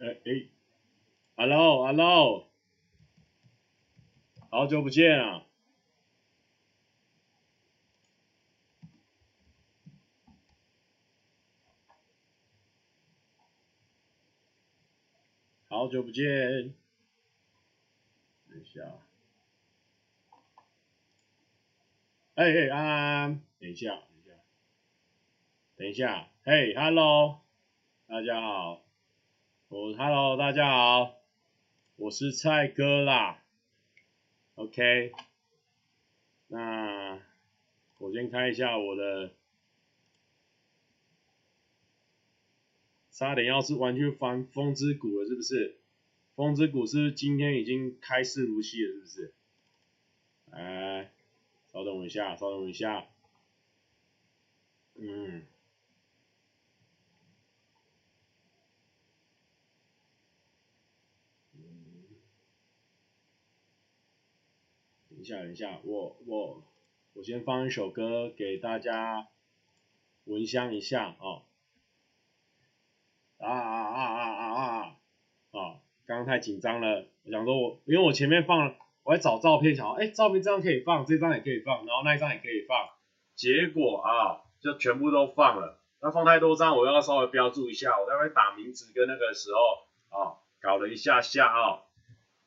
哎哎，Hello Hello，好久不见啊！好久不见，等一下，哎哎安安，等一下，等一下，等一下，嘿，Hello，大家好。我、oh，Hello，大家好，我是蔡哥啦，OK，那我先开一下我的，差点要是玩具翻风之谷了，是不是？风之谷是不是今天已经开伺服器了，是不是？哎，稍等我一下，稍等我一下，嗯。等一下，等一下，我我我先放一首歌给大家闻香一下哦。啊啊啊啊啊啊！啊，刚刚太紧张了，我想说我因为我前面放了，我还找照片，想说哎，照片这张可以放，这张也可以放，然后那一张也可以放，结果啊，就全部都放了。那放太多张，我要稍微标注一下，我待会打名字跟那个时候啊，搞了一下下啊，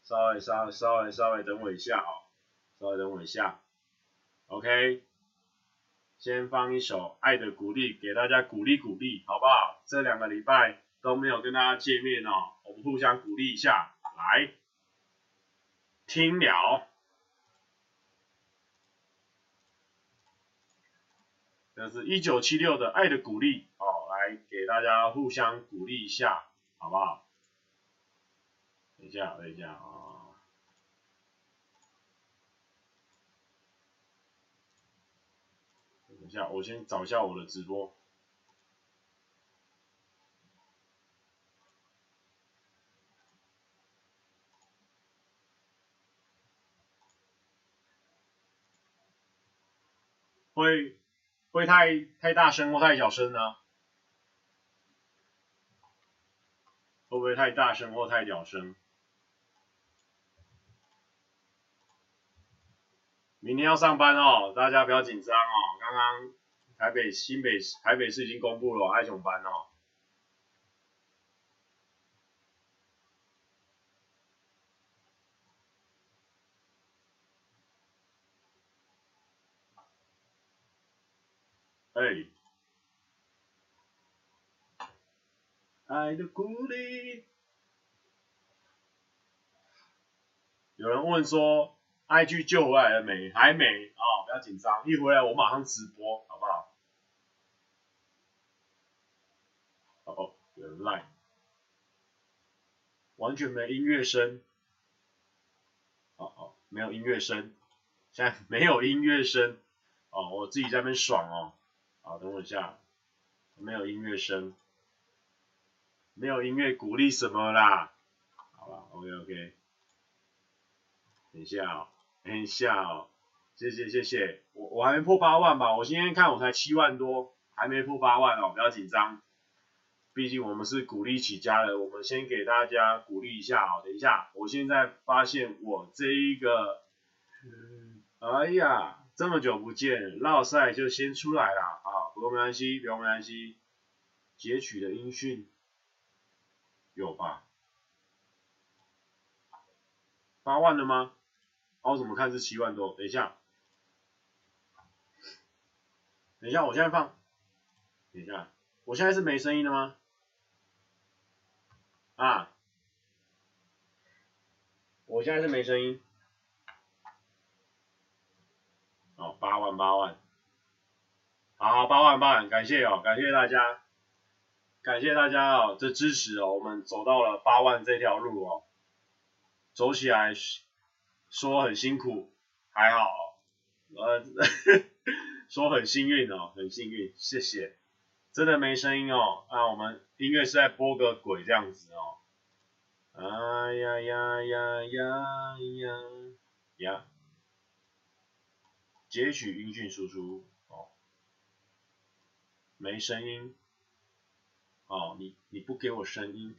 稍微稍微稍微稍微等我一下啊。稍等我一下，OK，先放一首《爱的鼓励》给大家鼓励鼓励，好不好？这两个礼拜都没有跟大家见面哦，我们互相鼓励一下，来，听了，这是一九七六的《爱的鼓励》哦，来给大家互相鼓励一下，好不好？等一下，等一下啊等一我先找一下我的直播。会会太太大声或太小声呢？会不会太大声或太小声？明天要上班哦，大家不要紧张哦。刚刚台北、新北、台北市已经公布了爱熊班哦。哎，爱的鼓励。有人问说。IG 救回来了没？还没啊、哦，不要紧张，一回来我马上直播，好不好？哦哦，有人赖，完全没音乐声，哦哦，没有音乐声，现在没有音乐声，哦，我自己在那边爽哦，好，等我一下，没有音乐声，没有音乐鼓励什么啦？好吧，OK OK，等一下哦。等一下哦，谢谢谢谢，我我还没破八万吧？我今天看我才七万多，还没破八万哦，不要紧张，毕竟我们是鼓励起家的，我们先给大家鼓励一下哦。等一下，我现在发现我这一个，哎呀，这么久不见，烙赛就先出来了啊，不过没关系，不用没关系，截取的音讯有吧？八万了吗？我怎么看是七万多？等一下，等一下，我现在放，等一下，我现在是没声音的吗？啊，我现在是没声音。哦，八万八万，好，八万八万，感谢哦，感谢大家，感谢大家哦，的支持哦，我们走到了八万这条路哦，走起来。说很辛苦，还好，呃，说很幸运哦，很幸运，谢谢，真的没声音哦，那我们音乐是在播个鬼这样子哦，哎呀呀呀呀呀。呀，截取音讯输出哦，没声音，哦，你你不给我声音，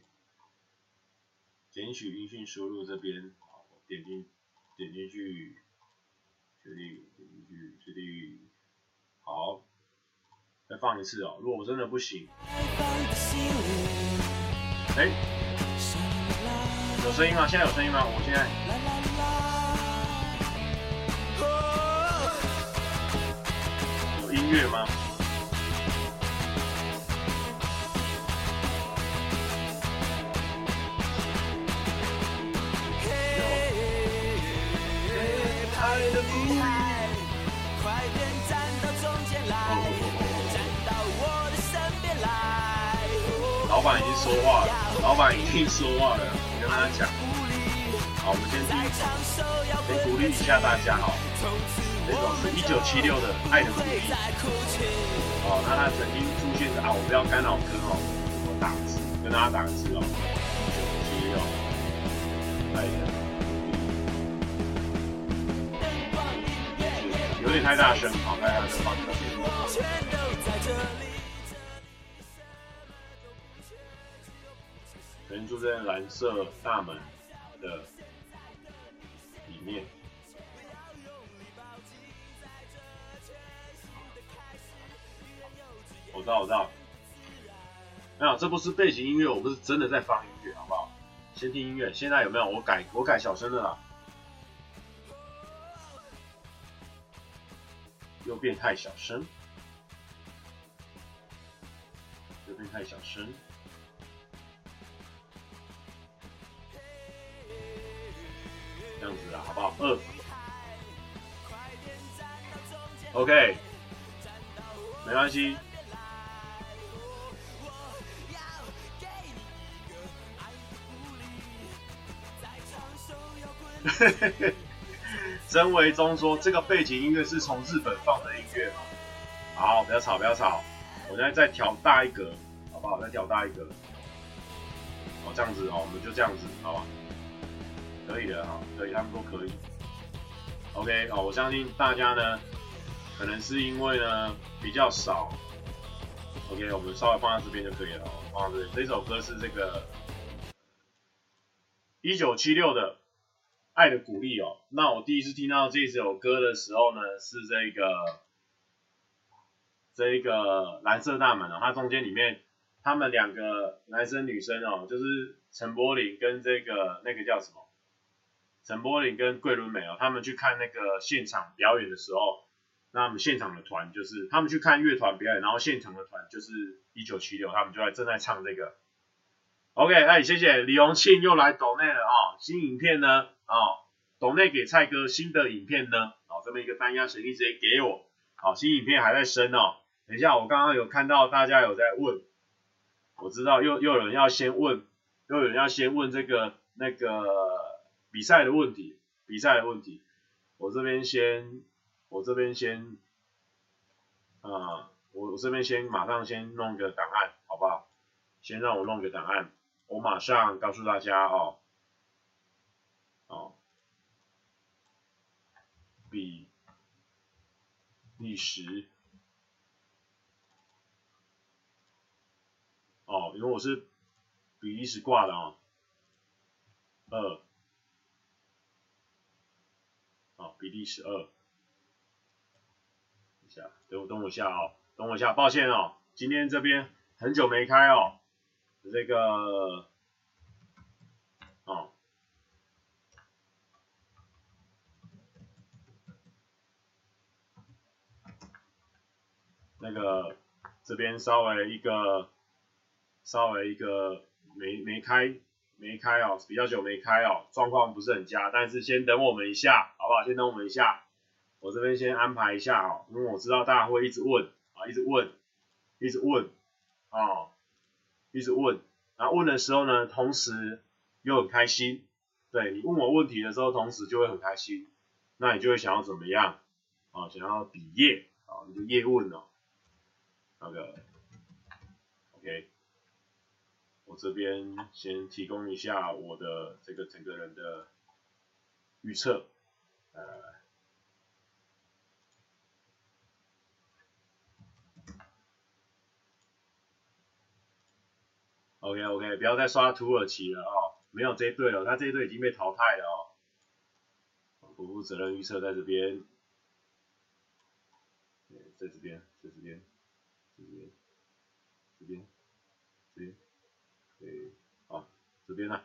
检取音讯输入这边，好，点进点进去，确定，点进去，确定，好，再放一次哦。如果我真的不行，哎，有声音吗？现在有声音吗？我现在有音乐吗？老板已经说话了，老板已经说话了，你跟他讲。好，我们先第一首，先鼓励一下大家哈。这首是一九七六的《爱的鼓励》。哦，那他曾经出现的啊，我不要干扰歌哦，我打字，跟大家打字哦。九七六，爱的。有点太大声，好，大家再放一人住在蓝色大门的里面。我知道，我知道。没有，这不是背景音乐，我不是真的在放音乐，好不好？先听音乐。现在有没有？我改，我改小声的啦。又变太小声，又变太小声。这样子啊，好不好？二，OK，没关系。真维中说，这个背景音乐是从日本放的音乐吗？好，不要吵，不要吵。我现在再调大一格，好不好？再调大一格。哦，这样子哦，我们就这样子，好吧？可以的哈，可以，他们都可以。OK 哦，我相信大家呢，可能是因为呢比较少。OK，我们稍微放在这边就可以了哦。放在这里，这首歌是这个一九七六的《爱的鼓励》哦。那我第一次听到这首歌的时候呢，是这个这一个蓝色大门哦，它中间里面他们两个男生女生哦，就是陈柏霖跟这个那个叫什么？陈柏霖跟桂纶镁哦，他们去看那个现场表演的时候，那他们现场的团就是他们去看乐团表演，然后现场的团就是一九七六，他们就在正在唱这个。OK，哎，谢谢李荣庆又来抖内了哦，新影片呢？哦，抖内给蔡哥新的影片呢？哦，这么一个单押神力直接给我，好，新影片还在升哦。等一下，我刚刚有看到大家有在问，我知道又又有人要先问，又有人要先问这个那个。比赛的问题，比赛的问题，我这边先，我这边先，啊、我我这边先马上先弄个档案，好不好？先让我弄个档案，我马上告诉大家哦，哦，比利时，哦，因为我是比利时挂的哦，二。比利时二，一下，等我等我一下哦，等我一下，抱歉哦，今天这边很久没开哦，这个，哦，那个这边稍微一个，稍微一个没没开。没开哦，比较久没开哦，状况不是很佳，但是先等我们一下，好不好？先等我们一下，我这边先安排一下哦，因为我知道大家会一直问啊，一直问，一直问，哦，一直问，然后问的时候呢，同时又很开心，对，你问我问题的时候，同时就会很开心，那你就会想要怎么样？啊，想要比业，啊，你就业问哦，那个，OK。这边先提供一下我的这个整个人的预测，呃，OK OK，不要再刷土耳其了哦，没有这一队了，他这一队已经被淘汰了哦。不负责任预测在这边，在这边，在这边，这边，这边，这边，对，好，这边呢，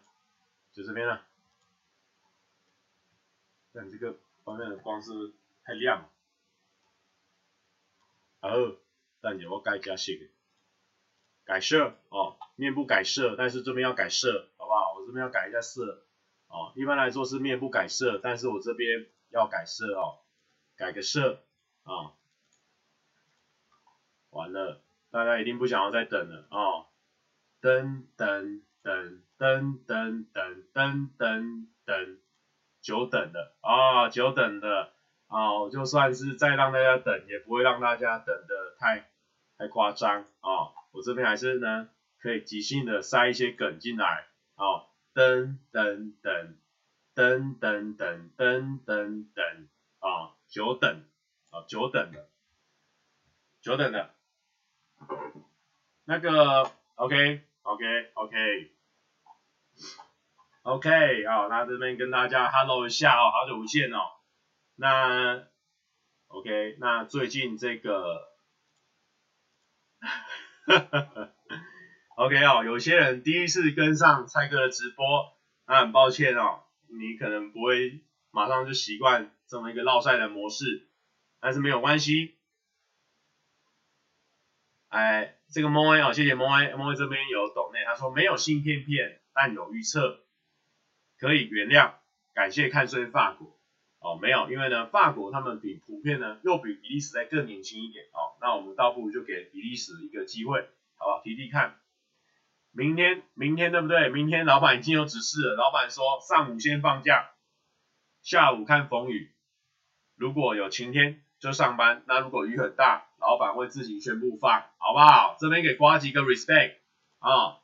就这边了。但这个方面的光是太亮了。好，但你要改加色，改色哦，面部改色，但是这边要改色，好不好？我这边要改一下色，哦，一般来说是面部改色，但是我这边要改色哦，改个色啊、哦，完了，大家一定不想要再等了哦，等等等等等等等等等，久等的啊，久等的。哦，就算是再让大家等，也不会让大家等的太太夸张哦。我这边还是呢，可以即兴的塞一些梗进来。哦，噔噔噔噔噔噔噔噔噔，啊，久等，啊，久等的，久等的。那个，OK OK OK OK，好，那这边跟大家 Hello 一下哦，好久不见哦。那，OK，那最近这个，OK 哦，有些人第一次跟上蔡哥的直播，那很抱歉哦，你可能不会马上就习惯这么一个烙赛的模式，但是没有关系。哎，这个莫威哦，谢谢莫威，莫威这边有懂内，他说没有新片片，但有预测，可以原谅，感谢看衰法国。哦，没有，因为呢，法国他们比普遍呢又比比利时再更年轻一点哦，那我们倒不如就给比利时一个机会，好不好？提提看，明天，明天对不对？明天老板已经有指示了，老板说上午先放假，下午看风雨，如果有晴天就上班，那如果雨很大，老板会自行宣布放，好不好？这边给呱吉个 respect 啊、哦，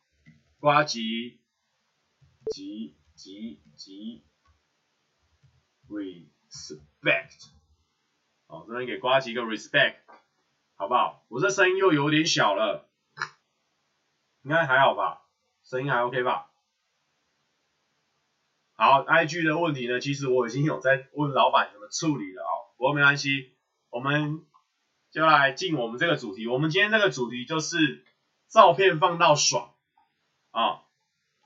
呱吉，吉吉吉。respect，好，这边给瓜吉一个 respect，好不好？我这声音又有点小了，应该还好吧？声音还 OK 吧？好，IG 的问题呢，其实我已经有在问老板怎么处理了哦，不过没关系，我们就来进我们这个主题。我们今天这个主题就是照片放到爽啊，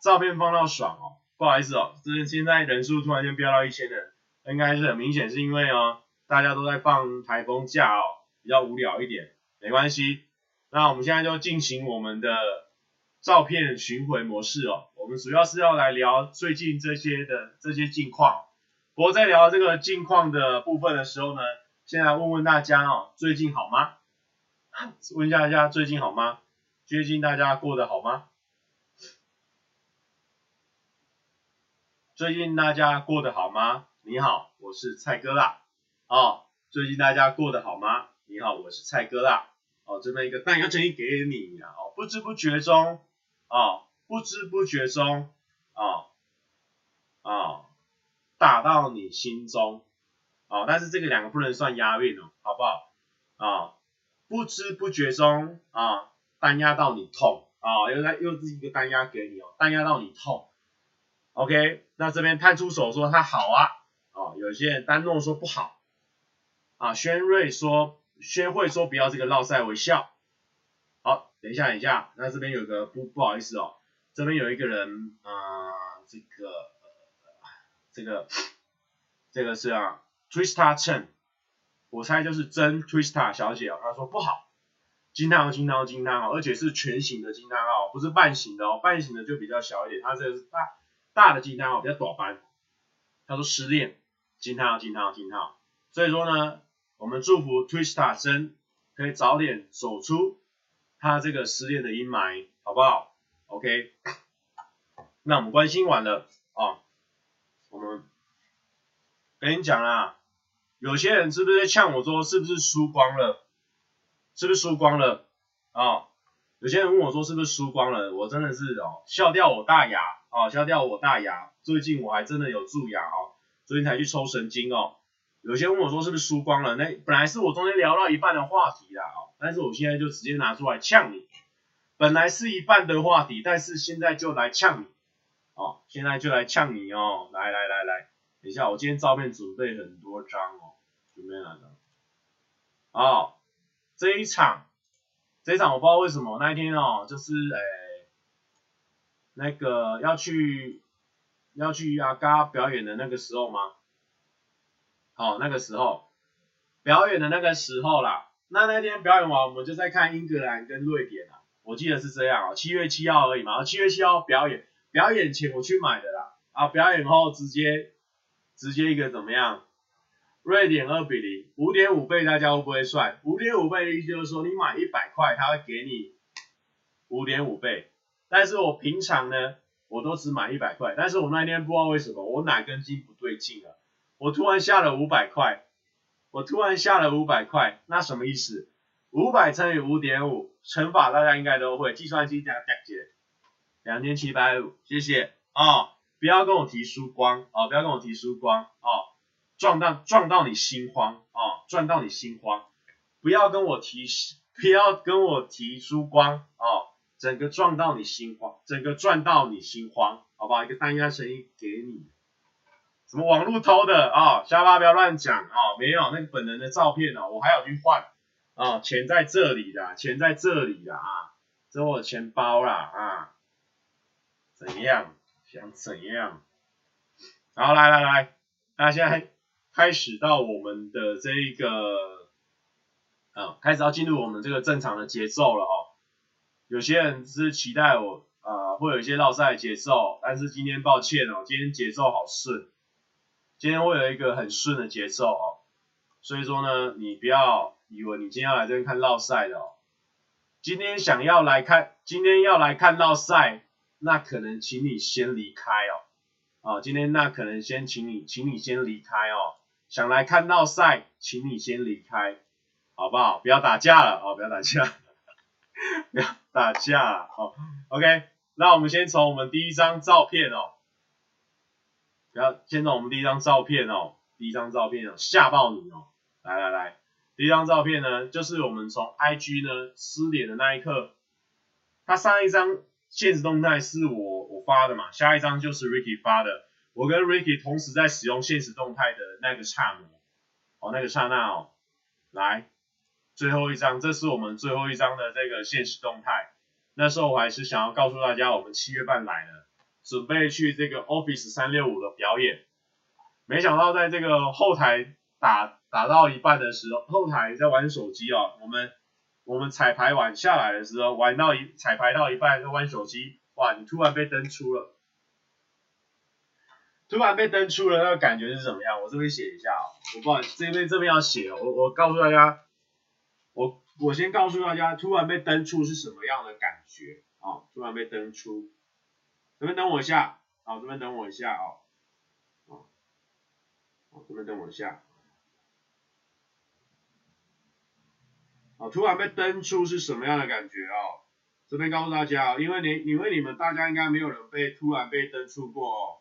照片放到爽哦，不好意思哦，这现在人数突然间飙到一千人。应该是很明显，是因为哦，大家都在放台风假哦，比较无聊一点，没关系。那我们现在就进行我们的照片巡回模式哦。我们主要是要来聊最近这些的这些近况。不过在聊这个近况的部分的时候呢，先来问问大家哦，最近好吗？问一下大家最近好吗？最近大家过得好吗？最近大家过得好吗？你好，我是蔡哥啦。哦，最近大家过得好吗？你好，我是蔡哥啦。哦，这边一个弹药建议给你啊。哦，不知不觉中，哦，不知不觉中，哦，哦，打到你心中。哦，但是这个两个不能算押韵哦，好不好？啊、哦，不知不觉中，啊、哦，弹压到你痛。啊、哦，又来又是一个弹压给你哦，弹压到你痛。OK，那这边探出手说他好啊。哦，有些人丹诺说不好，啊，轩瑞说，轩慧说不要这个绕赛微笑。好，等一下，等一下，那这边有个不不好意思哦，这边有一个人啊、这个、这个这个是啊，Trista Chen，我猜就是真 Trista 小姐哦，她说不好，惊叹号惊叹号惊叹号，而且是全形的惊叹号，不是半形的哦，半形的就比较小一点，它这个是大大的惊叹号，比较短班。他说失恋。惊叹号，惊叹号，惊叹号！所以说呢，我们祝福 Twista 真可以早点走出他这个失恋的阴霾，好不好？OK，那我们关心完了啊，我们跟你讲啦，有些人是不是在呛我说是不是输光了？是不是输光了？啊，有些人问我说是不是输光了？我真的是哦，笑掉我大牙哦，笑掉我大牙！最近我还真的有蛀牙哦。昨天才去抽神经哦，有些问我说是不是输光了？那本来是我中间聊到一半的话题啦哦，但是我现在就直接拿出来呛你。本来是一半的话题，但是现在就来呛你哦，现在就来呛你哦，来来来来，等一下，我今天照片准备很多张哦，准备哪张？哦，这一场，这一场我不知道为什么那一天哦，就是诶，那个要去要去阿嘎表演的那个时候吗？哦，那个时候表演的那个时候啦，那那天表演完，我们就在看英格兰跟瑞典啊，我记得是这样哦，七月七号而已嘛，然后七月七号表演。表演前我去买的啦，啊，表演后直接直接一个怎么样？瑞典二比零，五点五倍，大家会不会算？五点五倍的意思就是说，你买一百块，他会给你五点五倍。但是我平常呢，我都只买一百块，但是我那天不知道为什么，我哪根筋不对劲了，我突然下了五百块，我突然下了五百块，那什么意思？五百乘以五点五，乘法大家应该都会，计算机加加减。两千七百五，谢谢哦，不要跟我提输光哦，不要跟我提输光哦，撞到撞到你心慌哦，撞到你心慌，不要跟我提不要跟我提输光哦，整个撞到你心慌，整个赚到你心慌，好不好？一个单压声音给你，什么网络偷的啊？瞎、哦、话不要乱讲哦，没有那个本人的照片哦，我还要去换啊，钱在这里的，钱在这里的啊，这我的钱包啦啊。怎样？想怎样？好，来来来，那现在开始到我们的这一个，啊，开始要进入我们这个正常的节奏了哦。有些人是期待我啊、会有一些绕赛的节奏，但是今天抱歉哦，今天节奏好顺，今天会有一个很顺的节奏哦。所以说呢，你不要以为你今天要来这边看绕赛的哦，今天想要来看，今天要来看绕赛。那可能请你先离开哦，啊，今天那可能先请你，请你先离开哦，想来看绕赛，请你先离开，好不好？不要打架了哦，不要打架，不 要打架哦。OK，那我们先从我们第一张照片哦，不要，先从我们第一张照片哦，第一张照片哦，吓爆你哦，来来来，第一张照片呢，就是我们从 IG 呢失联的那一刻，他上一张。现实动态是我我发的嘛，下一张就是 Ricky 发的，我跟 Ricky 同时在使用现实动态的那个刹那，哦那个刹那哦，来最后一张，这是我们最后一张的这个现实动态，那时候我还是想要告诉大家，我们七月半来了，准备去这个 Office 三六五的表演，没想到在这个后台打打到一半的时候，后台在玩手机哦，我们。我们彩排完下来的时候，玩到一彩排到一半在玩手机，哇！你突然被登出了，突然被登出了，那个感觉是怎么样？我这边写一下哦，我不好意思，这边这边要写，我我告诉大家，我我先告诉大家，突然被登出是什么样的感觉啊、哦？突然被登出，这边等我一下，好，这边等我一下哦，哦，这边等我一下。哦，突然被登出是什么样的感觉哦？这边告诉大家哦，因为你，因为你们大家应该没有人被突然被登出过哦。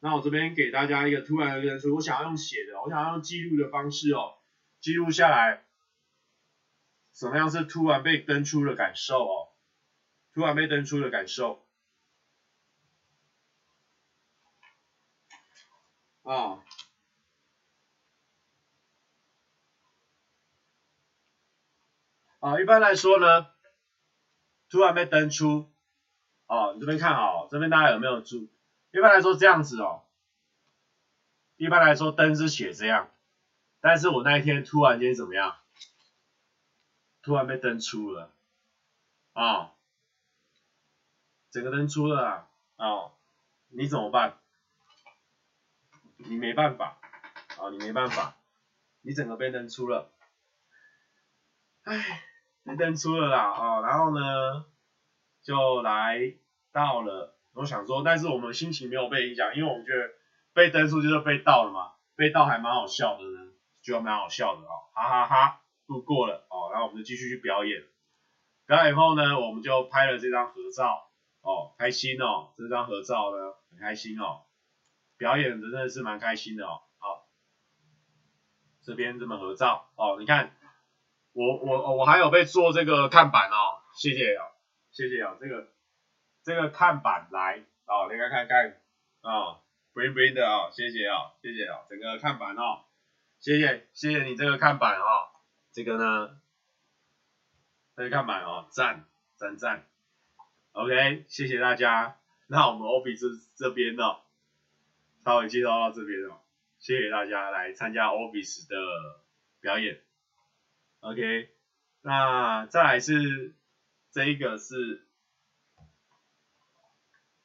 那我这边给大家一个突然的登出，我想要用写的，我想要用记录的方式哦，记录下来，怎么样是突然被登出的感受哦？突然被登出的感受。啊。啊，一般来说呢，突然被登出，哦，你这边看好，这边大家有没有注？一般来说这样子哦，一般来说灯是写这样，但是我那一天突然间怎么样？突然被登出了，啊、哦，整个登出了啊，哦，你怎么办？你没办法，啊、哦，你没办法，你整个被登出了，唉。被登出了啦，哦，然后呢，就来到了，我想说，但是我们心情没有被影响，因为我们觉得被登出就是被盗了嘛，被盗还蛮好笑的呢，就蛮好笑的哦，哈哈哈，度过了哦，然后我们就继续去表演，表演以后呢，我们就拍了这张合照，哦，开心哦，这张合照呢很开心哦，表演的真的是蛮开心的哦，好，这边这么合照哦，你看。我我我还有被做这个看板哦，谢谢哦，谢谢哦，这个这个看板来哦，你看看看啊，bling bling 的啊，谢谢啊，谢谢啊，整个看板哦，谢谢谢谢你这个看板哦，这个呢，大家看板哦，赞赞赞，OK，谢谢大家，那我们 Office 这边呢，稍微介绍到这边哦，谢谢大家来参加 Office 的表演，OK，那再来是这一个是。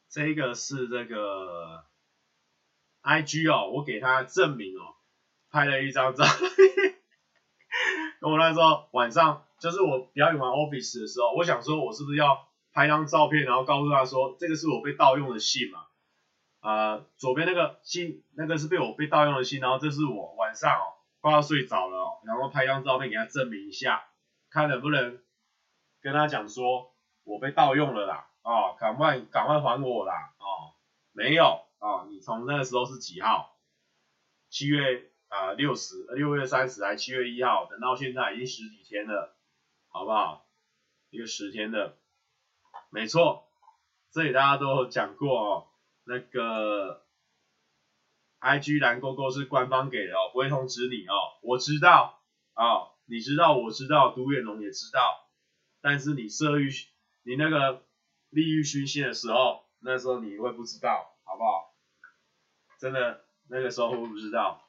这个是这个 IG 哦，我给他证明哦，拍了一张照片。我那时候晚上就是我表演完 Office 的时候，我想说我是不是要拍张照片，然后告诉他说这个是我被盗用的信嘛？啊、左边那个信那个是被我被盗用的信，然后这是我晚上哦快要睡着了，然后拍张照片给他证明一下，看能不能跟他讲说我被盗用了啦。哦，赶快赶快还我啦！哦，没有哦，你从那个时候是几号？七月啊六十，六月三十还七月一号，等到现在已经十几天了，好不好？一个十天的，没错，这里大家都讲过哦。那个 IG 蓝勾勾是官方给的哦，不会通知你哦。我知道哦，你知道，我知道，独眼龙也知道，但是你色欲，你那个。利欲熏心的时候，那时候你会不知道，好不好？真的，那个时候会不知道。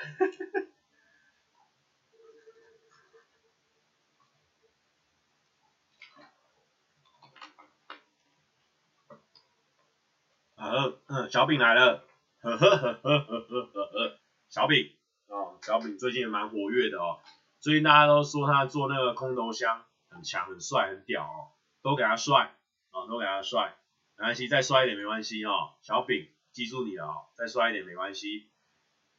呃，小饼来了，呵呵呵呵呵呵呵，小饼哦，小饼最近也蛮活跃的哦。最近大家都说他做那个空投箱很强、很帅、很屌哦。都给他帅，哦，都给他帅，没关系，再帅一点没关系哦，小饼，记住你了哦，再帅一点没关系。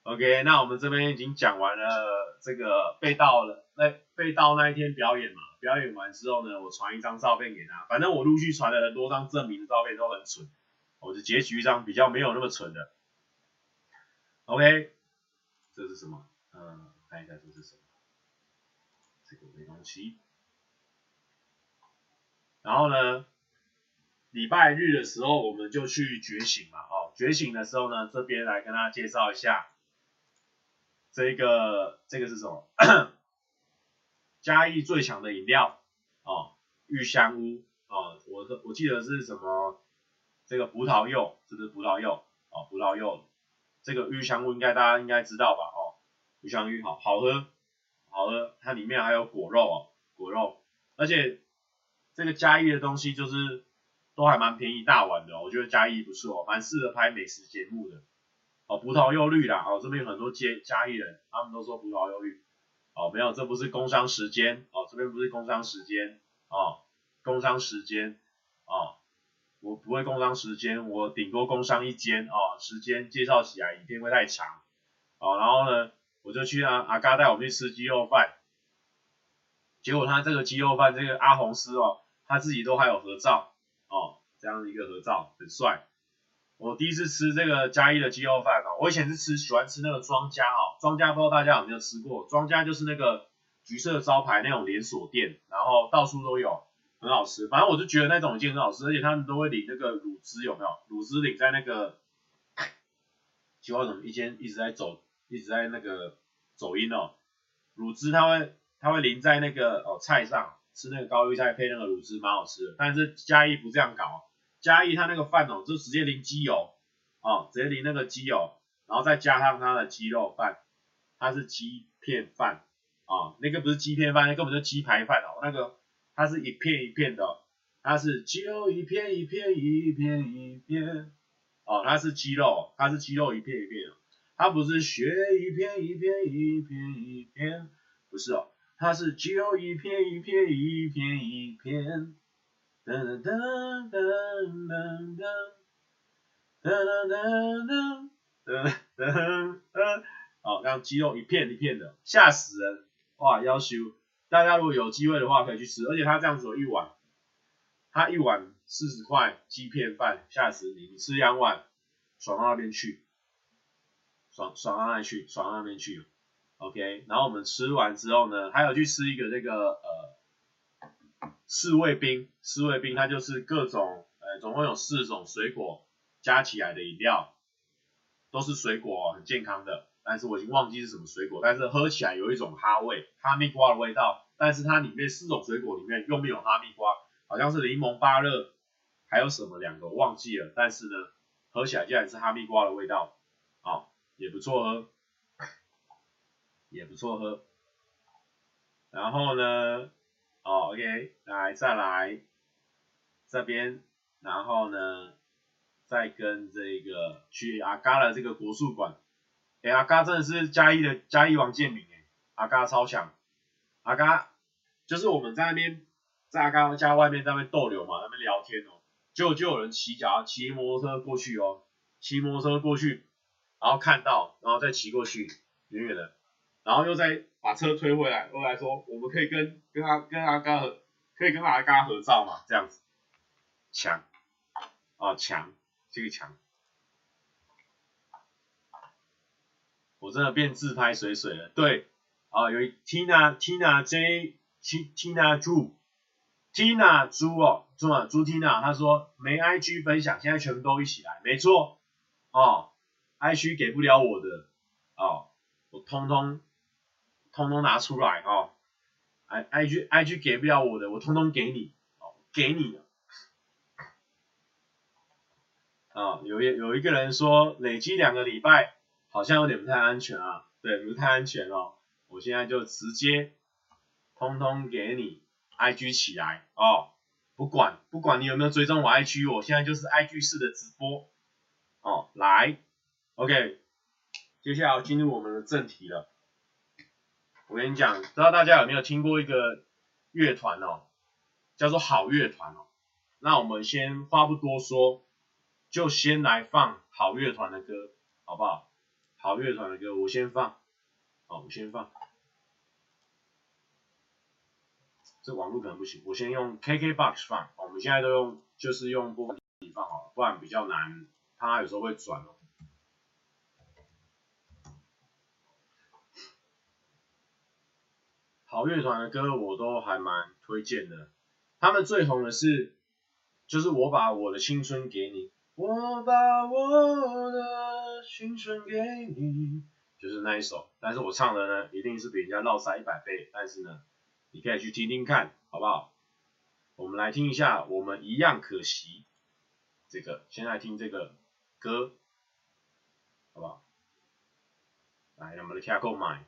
OK，那我们这边已经讲完了这个被盗了，那被盗那一天表演嘛，表演完之后呢，我传一张照片给他，反正我陆续传了很多张证明的照片都很蠢，我就截取一张比较没有那么蠢的。OK，这是什么？嗯，看一下这是什么？这个没东西。然后呢，礼拜日的时候我们就去觉醒嘛，哦，觉醒的时候呢，这边来跟大家介绍一下，这个这个是什么？嘉义最强的饮料，哦，玉香屋，哦，我我记得是什么？这个葡萄柚，这是葡萄柚，哦，葡萄柚，这个玉香屋应该大家应该知道吧，哦，玉香芋好好喝，好喝，它里面还有果肉哦，果肉，而且。这个嘉义的东西就是都还蛮便宜大碗的，我觉得嘉义不错，蛮适合拍美食节目的。哦，葡萄柚绿啦，哦，这边很多嘉嘉义人，他们都说葡萄柚绿。哦，没有，这不是工商时间，哦，这边不是工商时间，哦，工商时间，哦，我不会工商时间，我顶多工商一间，哦，时间介绍起来一定会太长，哦，然后呢，我就去啊阿嘎带我们去吃鸡肉饭。结果他这个鸡肉饭，这个阿红师哦，他自己都还有合照哦，这样的一个合照很帅。我第一次吃这个嘉义的鸡肉饭哦，我以前是吃喜欢吃那个庄家哦，庄家不知道大家有没有吃过，庄家就是那个橘色招牌那种连锁店，然后到处都有，很好吃。反正我就觉得那种已经很好吃，而且他们都会领那个卤汁有没有？卤汁领在那个，奇怪怎么一间一直在走，一直在那个走音哦，卤汁它会。它会淋在那个哦菜上，吃那个高丽菜配那个卤汁，蛮好吃的。但是嘉义不这样搞，嘉义它那个饭哦，就直接淋鸡油，哦，直接淋那个鸡油，然后再加上它的鸡肉饭，它是鸡片饭，啊、哦，那个不是鸡片饭，那根本就鸡排饭哦，那个它是一片一片的，它是鸡肉一片一片一片一片，哦，它是鸡肉，它是鸡肉一片一片，它不是血一片一片一片一片，不是哦。它是鸡肉一片一片一片一片，噔噔噔噔噔噔噔噔噔噔，好，让鸡肉一片一片的，吓死人！哇，要求大家如果有机会的话可以去吃，而且它这样子一碗，它一碗四十块鸡片饭，吓死你！你吃两碗，爽到那边去，爽爽到那里去，爽到那边去。OK，然后我们吃完之后呢，还有去吃一个这个呃四味冰，四味冰它就是各种呃，总共有四种水果加起来的饮料，都是水果，很健康的。但是我已经忘记是什么水果，但是喝起来有一种哈味，哈密瓜的味道。但是它里面四种水果里面又没有哈密瓜，好像是柠檬、芭乐，还有什么两个忘记了。但是呢，喝起来竟然是哈密瓜的味道，哦，也不错喝，也不错喝。然后呢，哦，OK，来再来这边，然后呢，再跟这个去阿嘎的这个国术馆。哎，阿嘎真的是嘉义的嘉义王建民哎，阿嘎超强，阿嘎就是我们在那边在阿嘎家外面在那边逗留嘛，那边聊天哦，就就有人骑脚骑摩托车过去哦，骑摩托车过去，然后看到，然后再骑过去，远远的，然后又在把车推回来，后来说我们可以跟跟阿跟阿嘎合，可以跟阿嘎合照嘛，这样子，强，哦强，这个强。我真的变自拍水水了，对，啊、呃，有 Tina Tina J Tina Zhu Tina Zhu 哦，朱啊朱 Tina，他说没 IG 分享，现在全部都一起来，没错，哦，IG 给不了我的，哦，我通通通通拿出来哦，I IG IG 给不了我的，我通通给你，哦，给你，啊、哦，有一有一个人说累积两个礼拜。好像有点不太安全啊，对，不太安全哦。我现在就直接通通给你 IG 起来哦，不管不管你有没有追踪我 IG，我现在就是 IG 式的直播哦，来，OK，接下来要进入我们的正题了。我跟你讲，不知道大家有没有听过一个乐团哦，叫做好乐团哦。那我们先话不多说，就先来放好乐团的歌，好不好？好乐团的歌，我先放，好，我先放。这网络可能不行，我先用 KKBOX 放。我们现在都用，就是用播放器放好了，不然比较难，它有时候会转哦。好乐团的歌我都还蛮推荐的，他们最红的是，就是我把我的青春给你。我把我的青春给你，就是那一首，但是我唱的呢，一定是比人家落赛一百倍，但是呢，你可以去听听看，好不好？我们来听一下，我们一样可惜，这个，先来听这个歌，好不好？来，我们来听下购买。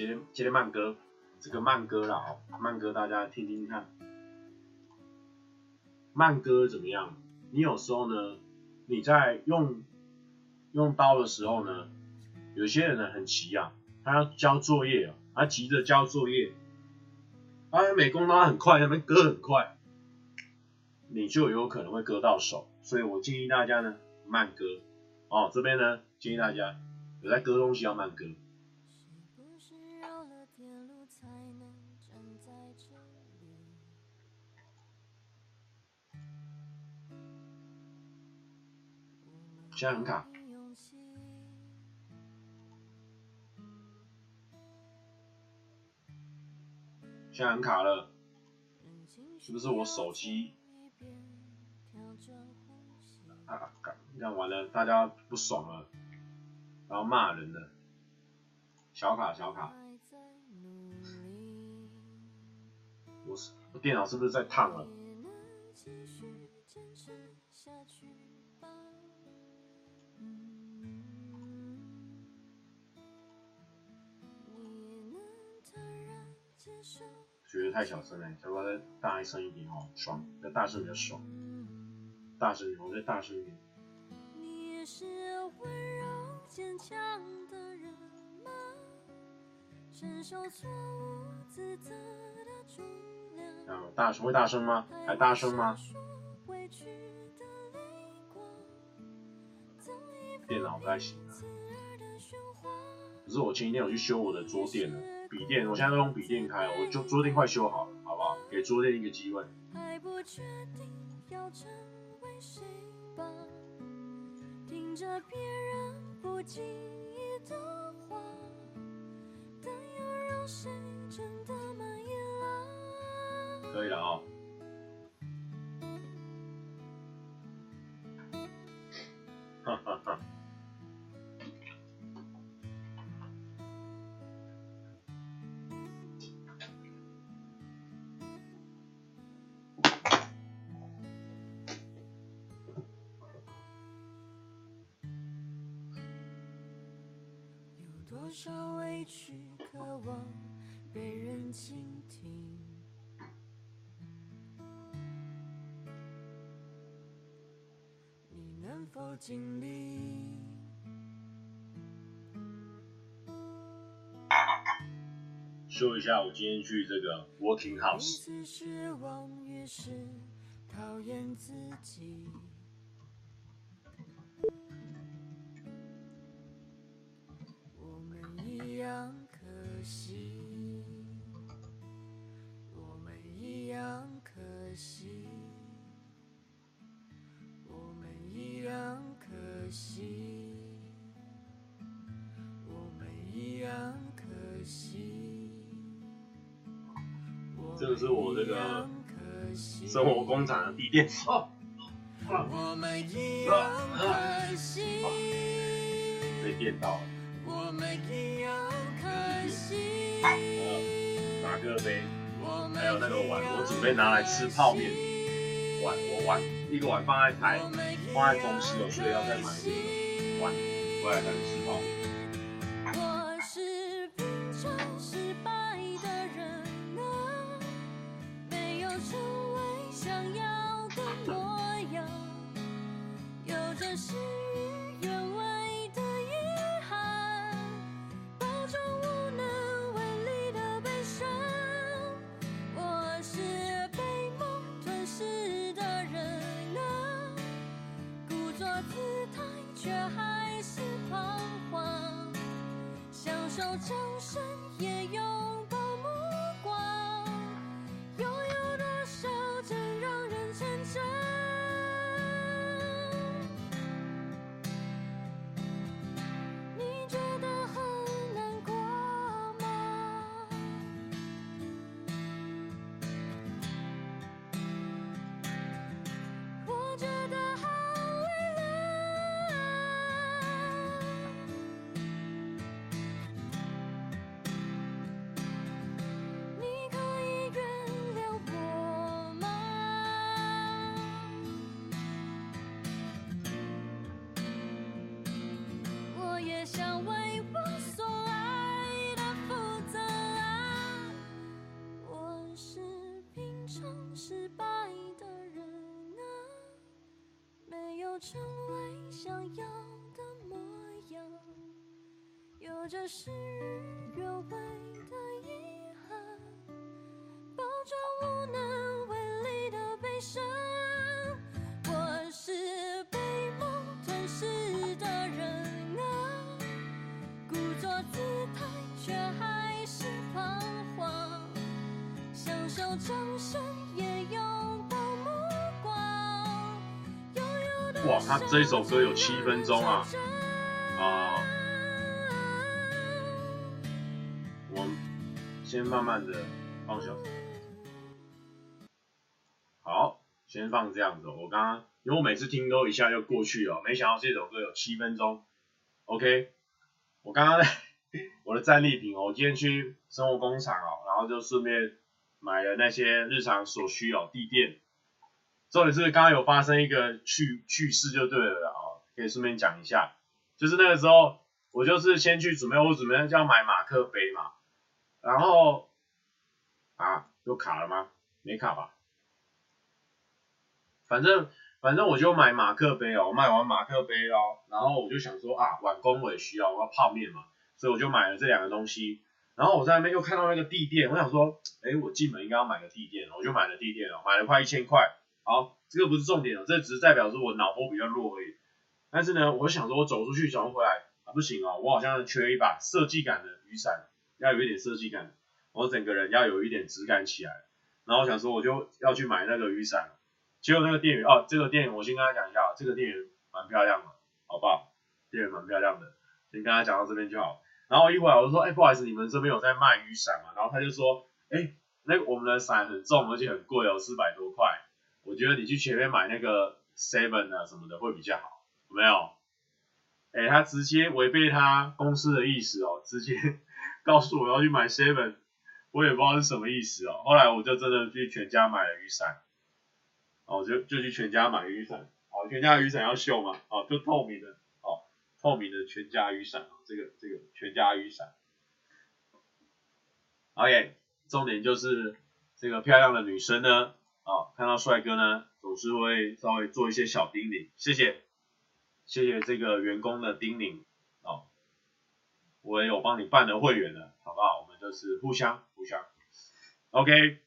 接接着慢歌，这个慢歌啦，慢歌大家听听看。慢歌怎么样？你有时候呢，你在用用刀的时候呢，有些人呢很急啊，他要交作业啊，他急着交作业，他美工刀很快，那边割很快，你就有可能会割到手。所以我建议大家呢，慢割。哦，这边呢建议大家有在割东西要慢割。现在很卡，现在很卡了，是不是我手机？啊，这样完了，大家不爽了，然后骂人了，小卡小卡，我是我电脑是不是在烫了？觉得太小声了，要不要再大一声一点哦？爽，要大声比较爽。大声一点，我再大声一点。啊，大声会大声吗？还大声吗？电脑不太行啊。可是我前几天我去修我的桌垫了。笔电，我现在都用笔电开，我就桌垫快修好了，好不好？给桌垫一个机会。可以了哦。哈哈哈。少委屈，渴望被人倾听。你能否经历？说一下，我今天去这个 Working House。这是我这个生活工厂的地垫哦。我们一样可惜，被电到了。我们一样可惜。还有马克杯，还有那个碗，我准备拿来吃泡面。碗，我碗一个碗放在台，放在公司了，所以要再买一个碗，回来才能吃泡面。哇，他这一首歌有七分钟啊！啊，我先慢慢的放小。好，先放这样子。我刚刚因为我每次听都一下就过去了，没想到这首歌有七分钟。OK，我刚刚 我的战利品，我今天去生活工厂哦，然后就顺便买了那些日常所需哦，地垫。重点是刚刚有发生一个趣趣事就对了哦，可以顺便讲一下，就是那个时候我就是先去准备，我准备要买马克杯嘛，然后啊，又卡了吗？没卡吧？反正反正我就买马克杯哦，我买完马克杯哦，然后我就想说啊，碗工我也需要，我要泡面嘛，所以我就买了这两个东西，然后我在那边又看到那个地垫，我想说，哎，我进门应该要买个地垫，我就买了地垫哦，买了快一千块。好，这个不是重点哦，这只是代表说我脑波比较弱而已。但是呢，我想说，我走出去，走回来啊，不行哦，我好像缺一把设计感的雨伞，要有一点设计感，我整个人要有一点质感起来。然后我想说，我就要去买那个雨伞。结果那个店员，哦，这个店员我先跟他讲一下，这个店员蛮漂亮的，好不好？店员蛮漂亮的，先跟他讲到这边就好。然后一会儿我就说，哎、不好意思，你们这边有在卖雨伞吗？然后他就说，哎、那个我们的伞很重，而且很贵哦，四百多块。我觉得你去前面买那个 Seven 啊什么的会比较好，有没有？哎、他直接违背他公司的意思哦，直接告诉我要去买 Seven，我也不知道是什么意思哦。后来我就真的去全家买了雨伞，哦，就就去全家买雨伞，哦，全家雨伞要秀嘛，哦，就透明的。哦透明的全家雨伞，这个这个全家雨伞。OK，重点就是这个漂亮的女生呢，好，看到帅哥呢，总是会稍微做一些小叮咛。谢谢，谢谢这个员工的叮咛，哦，我也有帮你办了会员了，好不好？我们就是互相互相。OK，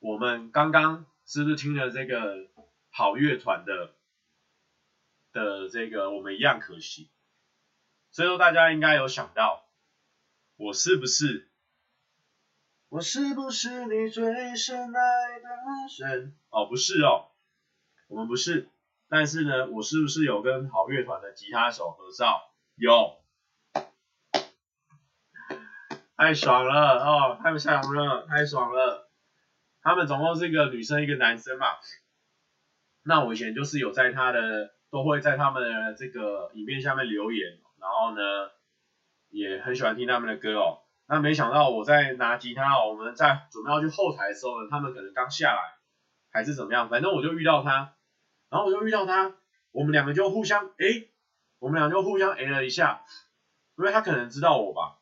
我们刚刚是不是听了这个好乐团的？的这个我们一样可惜，所以说大家应该有想到，我是不是，我是不是你最深爱的人？哦，不是哦，我们不是，但是呢，我是不是有跟好乐团的吉他手合照？有，太爽了哦，太爽了，太爽了，他们总共是一个女生一个男生嘛，那我以前就是有在他的。都会在他们的这个影片下面留言，然后呢，也很喜欢听他们的歌哦。那没想到我在拿吉他，我们在准备要去后台的时候呢，他们可能刚下来，还是怎么样，反正我就遇到他，然后我就遇到他，我们两个就互相诶，我们俩就互相诶了一下，因为他可能知道我吧。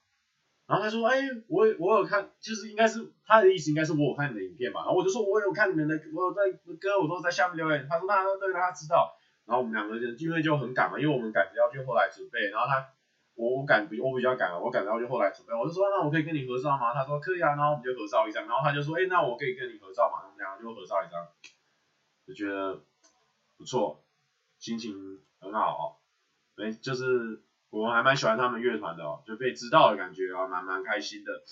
然后他说，哎，我我有看，就是应该是他的意思，应该是我有看你的影片吧。然后我就说，我有看你们的，我有在歌，我都在下面留言。他说，那对，他知道。然后我们两个人因为就很赶嘛，因为我们赶着要去后台准备，然后他我我赶比我比较赶，我赶然后就后来准备，我就说，那我可以跟你合照吗？他说可以啊，然后我们就合照一张，然后他就说，哎，那我可以跟你合照吗？我们两个就合照一张，就觉得不错，心情很好哦，哎，就是我还蛮喜欢他们乐团的哦，就被知道的感觉啊，蛮蛮开心的，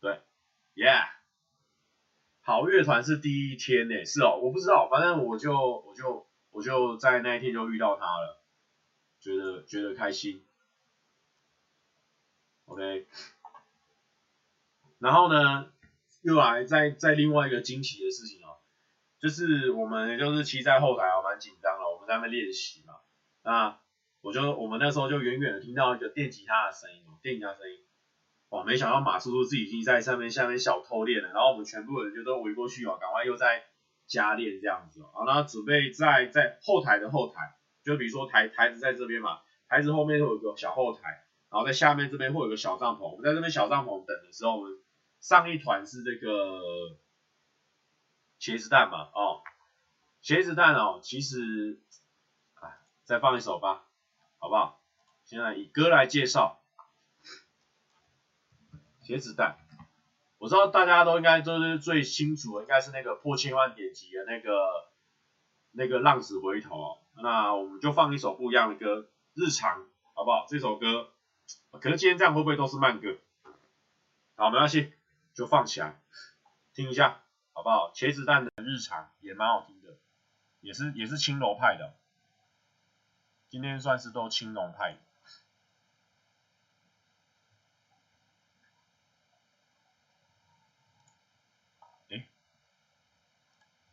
对，Yeah。好乐团是第一天呢，是哦，我不知道，反正我就我就我就在那一天就遇到他了，觉得觉得开心，OK，然后呢，又来再再另外一个惊奇的事情哦，就是我们就是骑在后台啊，蛮紧张的，我们在那边练习嘛，那我就我们那时候就远远的听到一个电吉他的声音哦，电吉他声音。哇，没想到马叔叔自己已经在上面下面小偷练了，然后我们全部人就都围过去哦，赶快又在加练这样子哦，然后准备在在后台的后台，就比如说台台子在这边嘛，台子后面会有个小后台，然后在下面这边会有个小帐篷，我们在这边小帐篷等的时候，我们上一团是这个茄子蛋嘛，哦，茄子蛋哦，其实，哎，再放一首吧，好不好？现在以歌来介绍。茄子蛋，我知道大家都应该都是最清楚的，应该是那个破千万点击的那个那个浪子回头。那我们就放一首不一样的歌，日常，好不好？这首歌，可是今天这样会不会都是慢歌？好，没关系，就放起来听一下，好不好？茄子蛋的日常也蛮好听的，也是也是青楼派的，今天算是都青楼派的。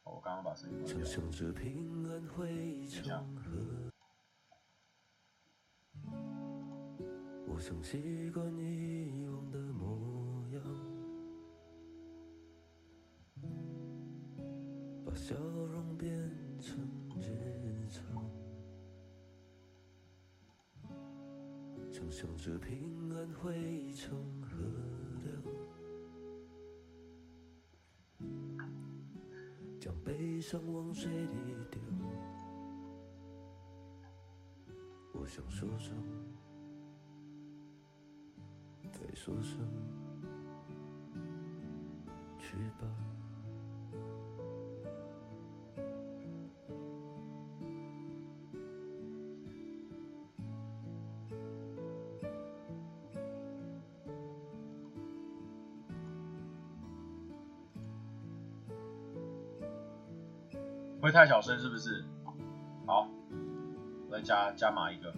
我刚刚把声音关掉。想象着平安会祥和。我想习惯以往的模样，把笑容变成日常。想象着平安会成河。悲伤往水里丢，我想说声，再说声，去吧。会太小声是不是？好再加加码一个，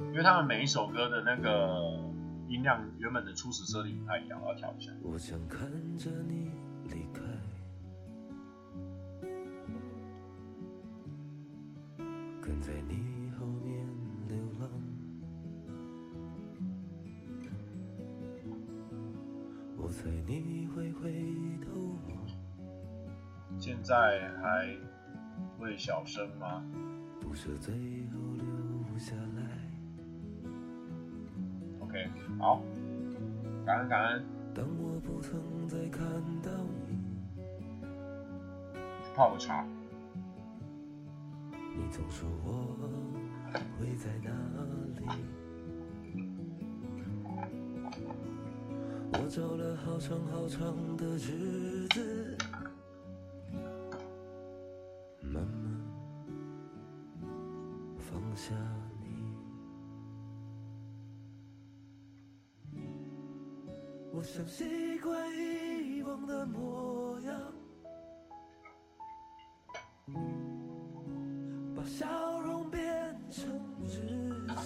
因为他们每一首歌的那个音量原本的初始设定不太一样，我要调一下。我想看着你离开，小声吗？不舍最后留下来。OK，好，感恩感恩。当我不曾再看到你，泡个茶。你总说我会在哪里？我找了好长好长的日子。想你，我想习惯遗忘的模样，把笑容变成日常，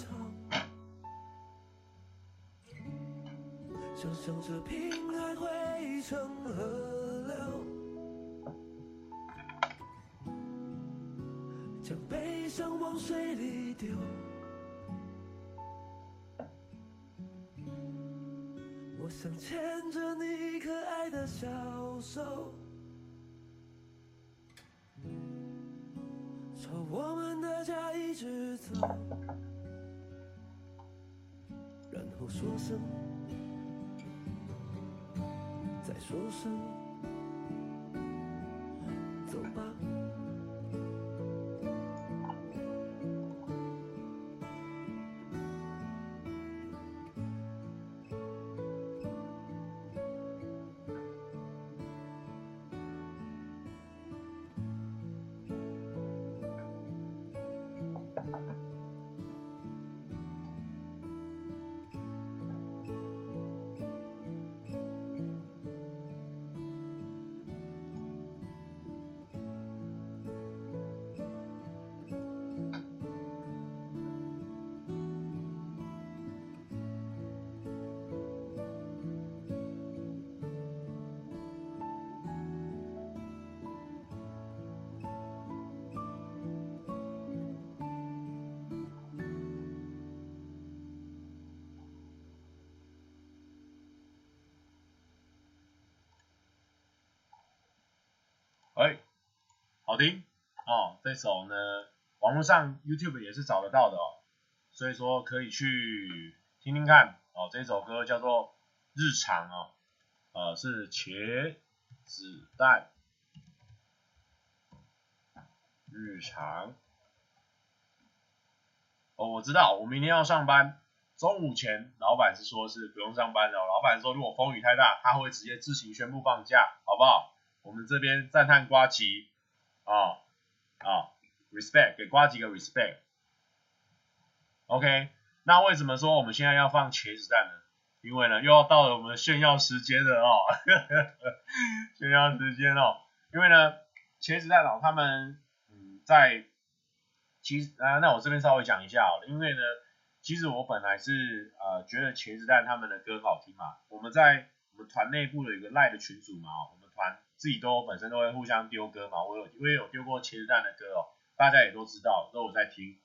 想象着平安汇成河流。将悲伤往水里丢，我想牵着你可爱的小手，朝我们的家一直走，然后说声，再说声，好听哦！这首呢，网络上 YouTube 也是找得到的哦，所以说可以去听听看哦。这首歌叫做《日常》哦，呃，是茄子蛋日常。哦，我知道，我明天要上班，中午前老板是说是不用上班的哦。老板说如果风雨太大，他会直接自行宣布放假，好不好？我们这边赞叹瓜吉，哦、啊、哦、，respect 给呱吉个 respect。OK，那为什么说我们现在要放茄子蛋呢？因为呢，又要到了我们炫耀时间了哦，炫耀时间哦。因为呢，茄子蛋哦，他们嗯在其实啊，那我这边稍微讲一下哦，因为呢，其实我本来是呃觉得茄子蛋他们的歌好听嘛，我们在我们团内部的一个赖的群组嘛，我们。自己都本身都会互相丢歌嘛，我有我也有丢过茄子蛋的歌哦，大家也都知道，都有在听，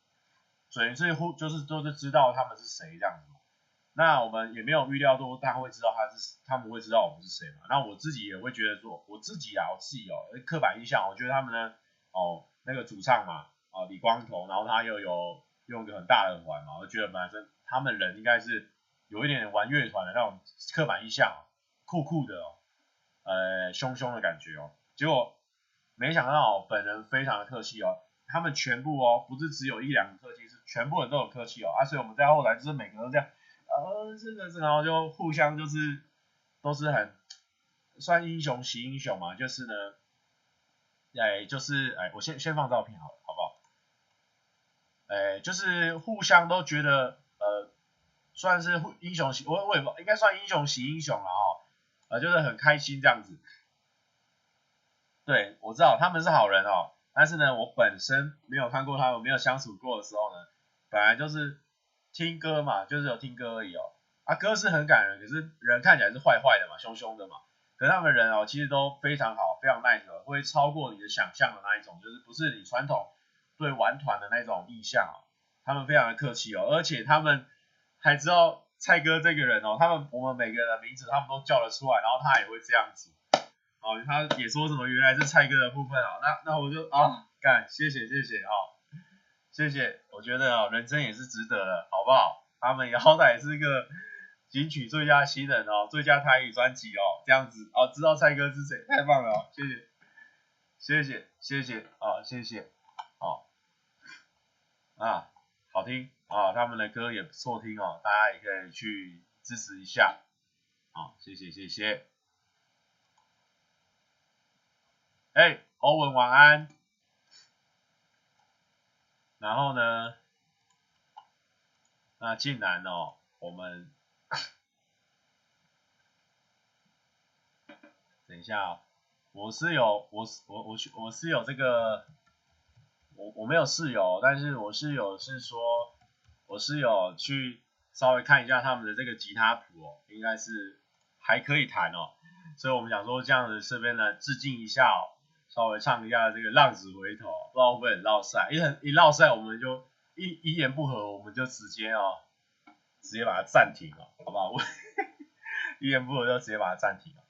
所以是互就是都是知道他们是谁这样子嘛。那我们也没有预料到大家会知道他是他们会知道我们是谁嘛。那我自己也会觉得说，我自己啊，我自己哦，刻板印象，我觉得他们呢，哦那个主唱嘛，哦李光头，然后他又有用一个很大的耳环嘛，我觉得本身他们人应该是有一点点玩乐团的那种刻板印象，酷酷的哦。呃，凶凶的感觉哦，结果没想到本人非常的客气哦，他们全部哦，不是只有一两个客气，是全部人都有客气哦，啊，所以我们在后来就是每个人都这样，呃，这个是，然后就互相就是都是很算英雄惜英雄嘛，就是呢，哎，就是哎，我先先放照片好了，好不好？哎，就是互相都觉得呃，算是英雄惜，我我也不应该算英雄惜英雄了哦。啊，就是很开心这样子，对，我知道他们是好人哦，但是呢，我本身没有看过他们，没有相处过的时候呢，本来就是听歌嘛，就是有听歌而已哦。啊，歌是很感人，可是人看起来是坏坏的嘛，凶凶的嘛。可是他们人哦，其实都非常好，非常 nice，会超过你的想象的那一种，就是不是你传统对玩团的那种印象哦。他们非常的客气哦，而且他们还知道蔡哥这个人哦，他们我们每个人的名字他们都叫得出来，然后他也会这样子哦，他也说什么原来是蔡哥的部分啊，那那我就啊干，谢谢谢谢啊，谢谢，我觉得哦，人生也是值得的，好不好？他们也好歹也是一个。金曲最佳新人哦，最佳台语专辑哦，这样子哦，知道蔡哥是谁，太棒了哦，谢谢，谢谢，谢谢哦，谢谢，哦，啊，好听啊，他们的歌也不错听哦，大家也可以去支持一下，好，谢谢，谢谢，哎，欧文晚安，然后呢，那竟然哦，我们。等一下哦，我是有我我我去我是有这个，我我没有室友，但是我室友是说，我是有去稍微看一下他们的这个吉他谱哦，应该是还可以弹哦，所以我们想说这样子这边呢致敬一下哦，稍微唱一下这个浪子回头，不知道会不会很绕赛，一很一绕赛我们就一一言不合我们就直接哦，直接把它暂停了，好不好？我 一言不合就直接把它暂停了。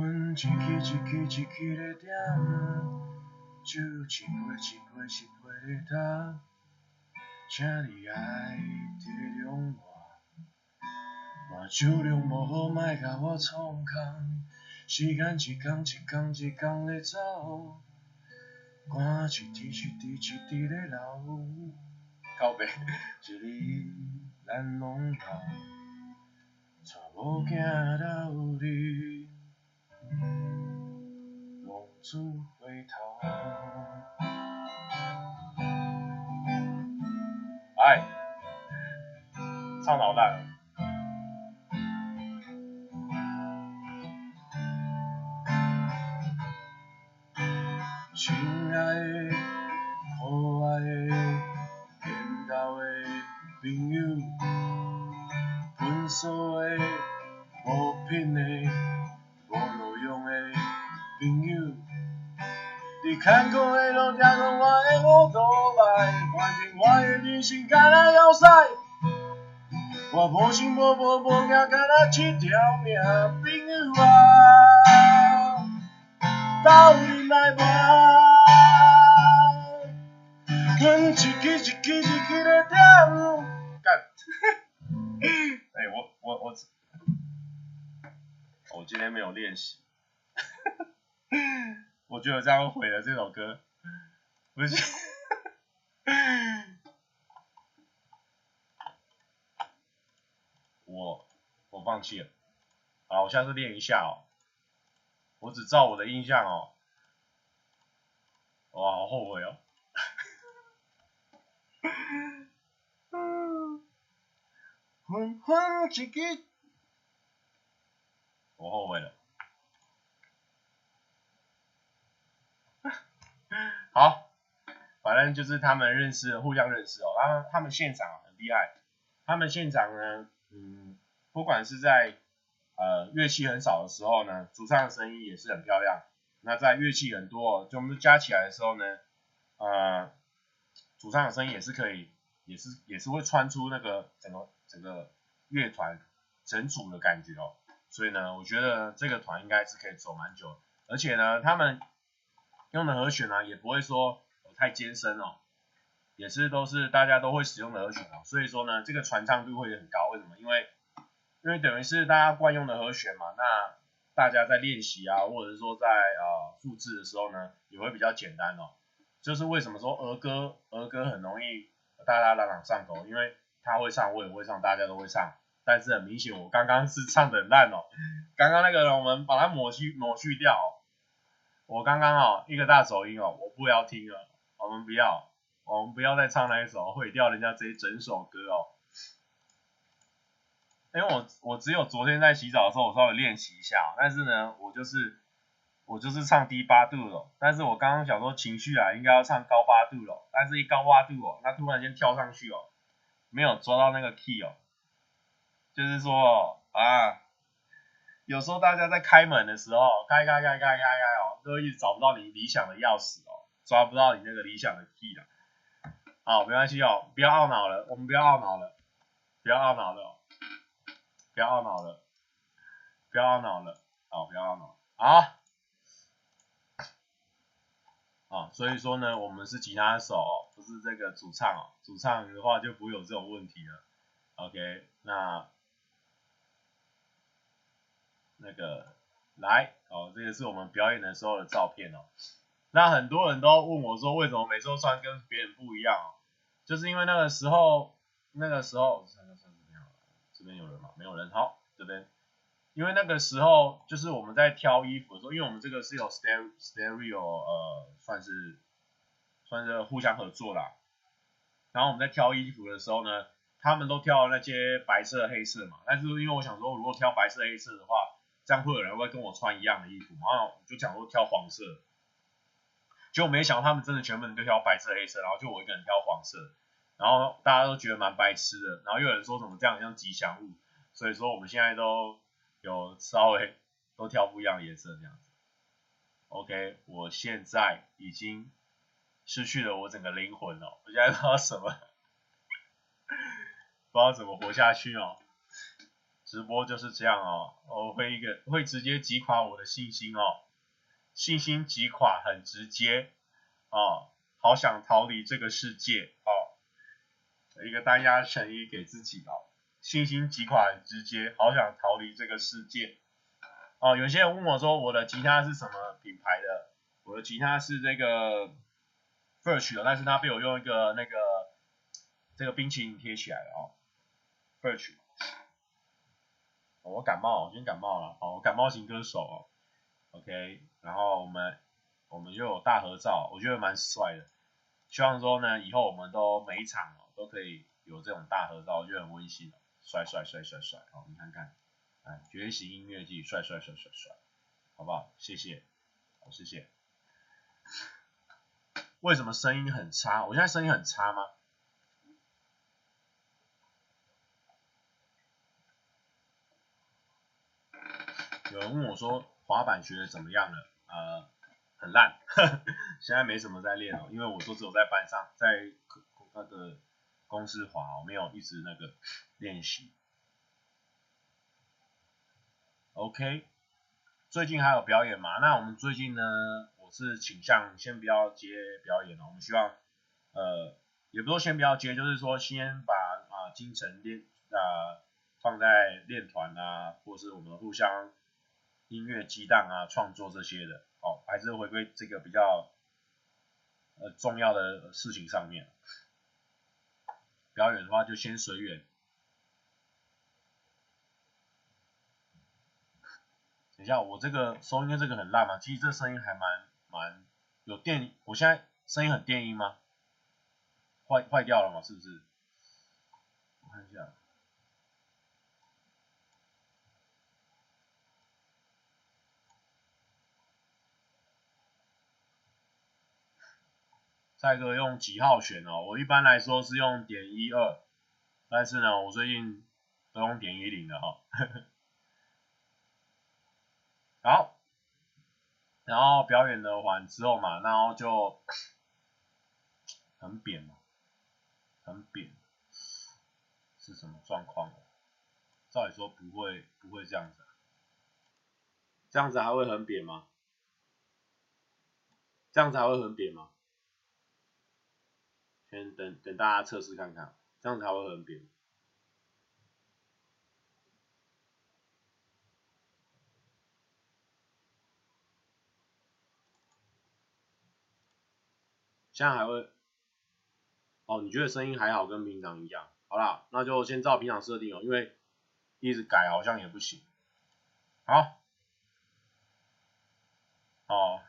阮一支一支一支的点，酒一杯一杯一杯的干，请你爱体谅我，我酒量无好，莫甲我创空。时间一天一天一天的走，汗一滴一滴一滴的流，靠北，一日咱拢老，带某囝到你。浪子回头，哎，唱老大了。亲爱的、可爱的、缘投的朋友，分手的、无品的。看过的路，听讲我的乌托邦，反正我的人生干那要塞，我无心无无无惊，干那一条命，朋友啊，到底来吧，阮一支一支一支的点，干，哎，我我我，我今天没有练习。我觉得这样毁了这首歌，不是，我我放弃了，好，我下次练一下哦，我只照我的印象哦，哇，好后悔哦，我后悔了。好，反正就是他们认识，互相认识哦。然后他们现场很厉害，他们现场呢，嗯，不管是在呃乐器很少的时候呢，主唱的声音也是很漂亮。那在乐器很多，就我们加起来的时候呢，呃，主唱的声音也是可以，也是也是会穿出那个整个整个乐团整组的感觉哦。所以呢，我觉得这个团应该是可以走蛮久，而且呢，他们。用的和弦呢、啊，也不会说太艰深哦，也是都是大家都会使用的和弦哦，所以说呢，这个传唱度会很高。为什么？因为因为等于是大家惯用的和弦嘛，那大家在练习啊，或者是说在呃复制的时候呢，也会比较简单哦。就是为什么说儿歌儿歌很容易大家朗朗上口，因为他会唱，我也会唱，大家都会唱。但是很明显，我刚刚是唱的烂哦，刚刚那个我们把它抹去抹去掉哦。我刚刚哦，一个大手音哦，我不要听了，我们不要，我们不要再唱那一首，毁掉人家这一整首歌哦。因为我我只有昨天在洗澡的时候，我稍微练习一下，但是呢，我就是我就是唱低八度了，但是我刚刚想说情绪啊，应该要唱高八度了，但是一高八度哦，它突然间跳上去哦，没有抓到那个 key 哦，就是说啊。有时候大家在开门的时候，开开开开开开哦，都一直找不到你理想的钥匙哦，抓不到你那个理想的 key 了。好，没关系哦，不要懊恼了，我们不要懊恼了，不要懊恼了，不要懊恼了，不要懊恼了，好，不要懊恼。好，啊，所以说呢，我们是吉他手，不是这个主唱哦，主唱的话就不会有这种问题了。OK，那。那个来哦，这个是我们表演的时候的照片哦。那很多人都问我说，为什么每次都穿跟别人不一样哦？就是因为那个时候，那个时候，这边有人吗？没有人。好，这边，因为那个时候就是我们在挑衣服的时候，因为我们这个是有 stereo stereo 呃，算是算是互相合作啦。然后我们在挑衣服的时候呢，他们都挑那些白色、黑色嘛。但是因为我想说，如果挑白色、黑色的话，这样会有人会跟我穿一样的衣服，然后就讲说挑黄色，结果没想到他们真的全部人都挑白色、黑色，然后就我一个人挑黄色，然后大家都觉得蛮白痴的，然后又有人说什么这样像吉祥物，所以说我们现在都有稍微都挑不一样的颜色这样子。OK，我现在已经失去了我整个灵魂了，我现在不知道什么，不知道怎么活下去哦。直播就是这样哦，我会一个会直接击垮我的信心哦，信心击垮很直接哦，好想逃离这个世界哦，一个单押成语给自己哦，信心击垮很直接，好想逃离这个世界哦。有些人问我说我的吉他是什么品牌的，我的吉他是这个 Furch 的，但是它被我用一个那个这个冰淇淋贴起来了哦，Furch 我感冒，我今天感冒了，哦，我感冒型歌手哦，OK，然后我们我们又有大合照，我觉得蛮帅的，希望说呢，以后我们都每一场哦都可以有这种大合照，我觉得很温馨哦，帅帅帅帅帅，好，你看看，哎，觉醒音乐季，帅帅帅帅帅，好不好？谢谢，好，谢谢。为什么声音很差？我现在声音很差吗？有人问我说滑板学的怎么样了？呃，很烂，现在没什么在练哦，因为我都只有在班上，在那个公司滑，我没有一直那个练习。OK，最近还有表演吗？那我们最近呢，我是倾向先不要接表演了，我们希望呃，也不说先不要接，就是说先把啊、精神练啊、放在练团啊，或是我们互相。音乐激荡啊，创作这些的，哦，还是回归这个比较呃重要的事情上面。表演的话就先随缘。等一下，我这个收音这个很烂吗？其实这声音还蛮蛮有电，我现在声音很电音吗？坏坏掉了吗？是不是？我看一下。蔡哥用几号选哦？我一般来说是用点一二，但是呢，我最近都用点一零的哈。好，然后表演的完之后嘛，然后就很扁嘛，很扁，是什么状况？照理说不会，不会这样子，这样子还会很扁吗？这样子还会很扁吗？先等等大家测试看看，这样才会很扁。现在还会，哦，你觉得声音还好，跟平常一样？好啦，那就先照平常设定哦，因为一直改好像也不行。好，哦，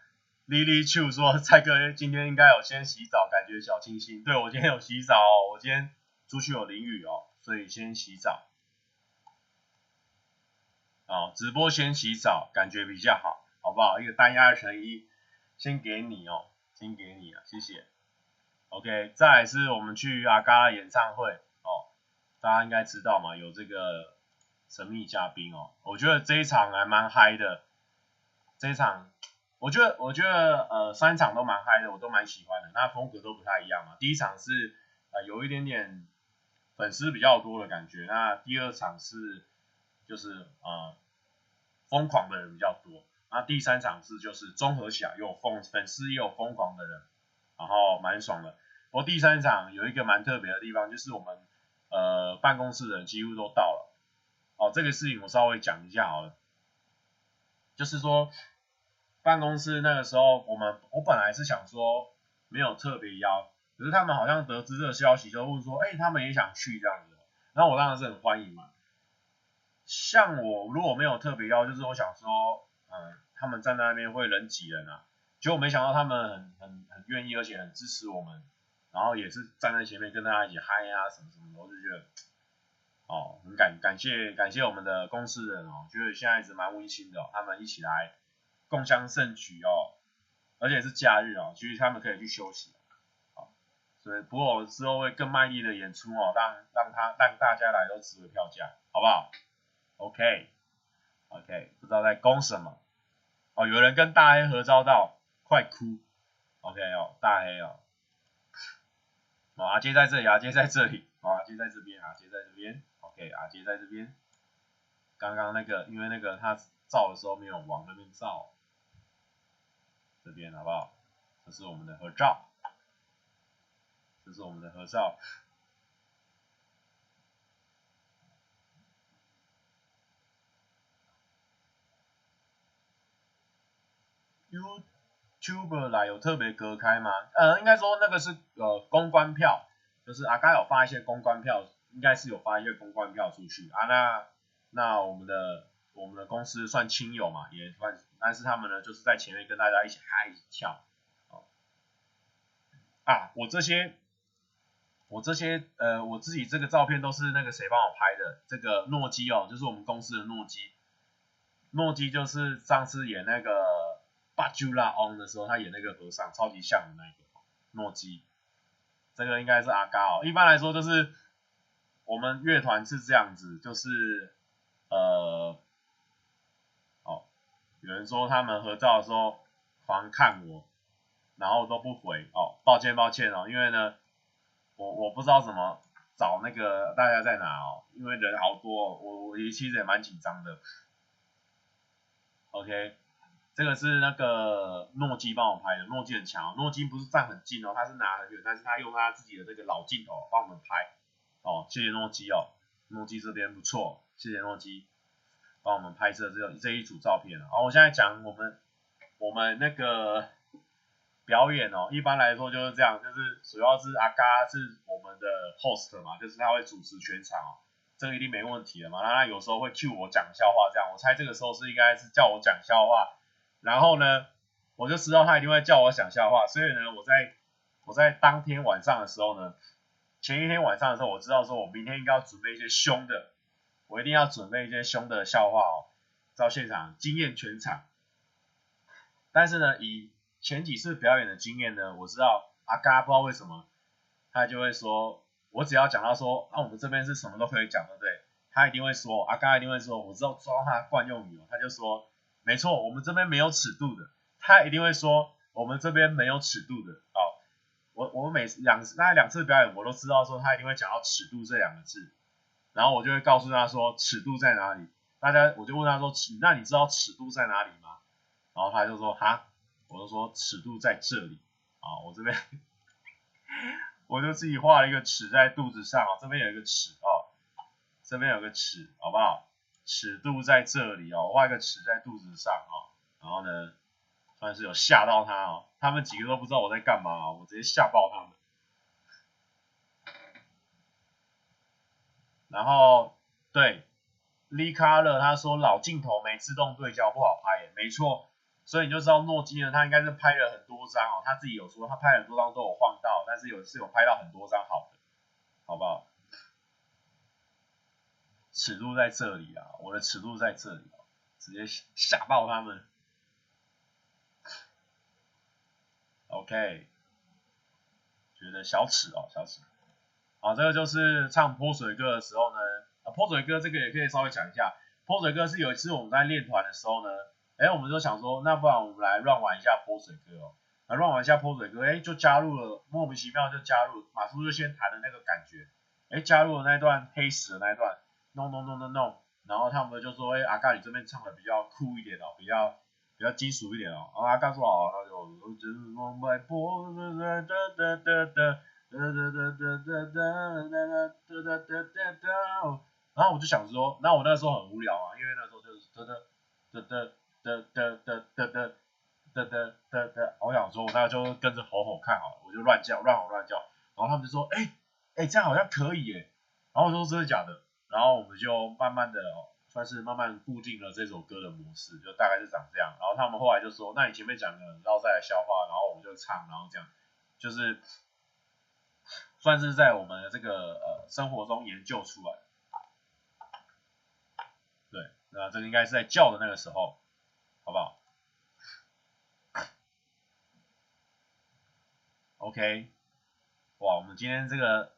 Lily Chu 说蔡哥今天应该有先洗澡，感觉小清新。对，我今天有洗澡哦，我今天出去有淋雨哦，所以先洗澡。哦，直播先洗澡，感觉比较好，好不好？一个单压二乘一，先给你哦，先给你啊，谢谢。OK，再来是我们去阿嘎演唱会哦，大家应该知道嘛，有这个神秘嘉宾哦，我觉得这一场还蛮嗨的，这一场。我觉得，我觉得，呃，三场都蛮嗨的，我都蛮喜欢的。那风格都不太一样嘛。第一场是，呃，有一点点粉丝比较多的感觉。那第二场是，就是，呃，疯狂的人比较多。那第三场是，就是综合起来有疯粉丝也有疯狂的人，然后蛮爽的。不过第三场有一个蛮特别的地方，就是我们，呃，办公室的人几乎都到了。哦，这个事情我稍微讲一下好了，就是说。办公室那个时候，我们我本来是想说没有特别邀，可是他们好像得知这个消息，就问说，哎，他们也想去这样子，然后我当然是很欢迎嘛。像我如果没有特别邀，就是我想说，嗯，他们站在那边会人挤人啊，结果没想到他们很很很愿意，而且很支持我们，然后也是站在前面跟大家一起嗨啊什么什么的，我就觉得，哦，很感感谢感谢我们的公司人哦，觉得现在一直蛮温馨的，哦，他们一起来。共襄盛举哦，而且是假日哦，其实他们可以去休息，所以不过我之后会更卖力的演出哦，让让他让大家来都值回票价，好不好？OK OK，不知道在攻什么。哦，有人跟大黑合照到快哭，OK 哦，大黑哦，哦阿杰在这里，阿杰在这里，哦阿杰在这边，阿杰在这边，OK 阿杰在这边，刚刚那个因为那个他照的时候没有往那边照。这边好不好？这是我们的合照，这是我们的合照。YouTube 来有特别隔开吗？呃，应该说那个是呃公关票，就是阿嘎有发一些公关票，应该是有发一些公关票出去啊。那那我们的我们的公司算亲友嘛，也算。但是他们呢，就是在前面跟大家一起嗨一起跳，哦，啊，我这些，我这些，呃，我自己这个照片都是那个谁帮我拍的，这个诺基哦，就是我们公司的诺基，诺基就是上次演那个《巴朱拉翁》的时候，他演那个和尚，超级像的那个诺基，这个应该是阿嘎哦，一般来说就是我们乐团是这样子，就是呃。有人说他们合照的时候狂看我，然后都不回哦，抱歉抱歉哦，因为呢，我我不知道怎么找那个大家在哪哦，因为人好多，我我其实也蛮紧张的。OK，这个是那个诺基帮我拍的，诺基很强，诺基不是站很近哦，他是拿很远，但是他用他自己的这个老镜头帮我们拍哦，谢谢诺基哦，诺基这边不错，谢谢诺基。帮我们拍摄这这一组照片了。好，我现在讲我们我们那个表演哦，一般来说就是这样，就是主要是阿嘎是我们的 host 嘛，就是他会主持全场哦，这个一定没问题的嘛。然后他有时候会 cue 我讲笑话，这样我猜这个时候是应该是叫我讲笑话，然后呢，我就知道他一定会叫我讲笑话，所以呢，我在我在当天晚上的时候呢，前一天晚上的时候，我知道说我明天应该要准备一些凶的。我一定要准备一些凶的笑话哦，到现场惊艳全场。但是呢，以前几次表演的经验呢，我知道阿嘎不知道为什么，他就会说，我只要讲到说，啊，我们这边是什么都可以讲，对不对？他一定会说，阿嘎一定会说，我知道抓他惯用语哦，他就说，没错，我们这边没有尺度的。他一定会说，我们这边没有尺度的。哦，我我每两大概两次表演，我都知道说他一定会讲到尺度这两个字。然后我就会告诉他说尺度在哪里，大家我就问他说尺，那你知道尺度在哪里吗？然后他就说哈，我就说尺度在这里啊，我这边我就自己画了一个尺在肚子上，这边有一个尺哦，这边有个尺，好不好？尺度在这里哦，画一个尺在肚子上哦，然后呢，算是有吓到他哦，他们几个都不知道我在干嘛，我直接吓爆他们。然后对，Lee Carter 他说老镜头没自动对焦不好拍耶，没错，所以你就知道诺基呢，他应该是拍了很多张哦，他自己有说他拍很多张都有晃到，但是有是有拍到很多张好的，好不好？尺度在这里啊，我的尺度在这里啊，直接吓爆他们。OK，觉得小尺哦，小尺。好，这个就是唱泼水歌的时候呢，啊，泼水歌这个也可以稍微讲一下。泼水歌是有一次我们在练团的时候呢，哎，我们就想说，那不然我们来乱玩一下泼水歌哦，来乱玩一下泼水歌，哎，就加入了，莫名其妙就加入，马叔就先弹的那个感觉，哎，加入了那段黑死的那一段，no no no no no，然后他们就说，哎，阿嘎你这边唱的比较酷一点哦，比较比较金属一点哦，然后阿嘎说好，那就我只能卖泼哒哒哒哒哒哒哒哒哒哒哒哒哒哒。然后我就想说，那我那时候很无聊啊，因为那时候就是哒哒哒哒哒哒哒哒哒哒哒哒哒，我想说，那就跟着吼吼看好了，我就乱叫，乱吼乱叫。然后他们就说，哎哎，这样好像可以耶。然后我说真的假的？然后我们就慢慢的哦，算是慢慢固定了这首歌的模式，就大概是长这样。然后他们后来就说，那你前面讲的，然后再来消化，然后我们就唱，然后这样，就是算是在我们的这个呃生活中研究出来。对那这个应该是在叫的那个时候，好不好？OK，哇，我们今天这个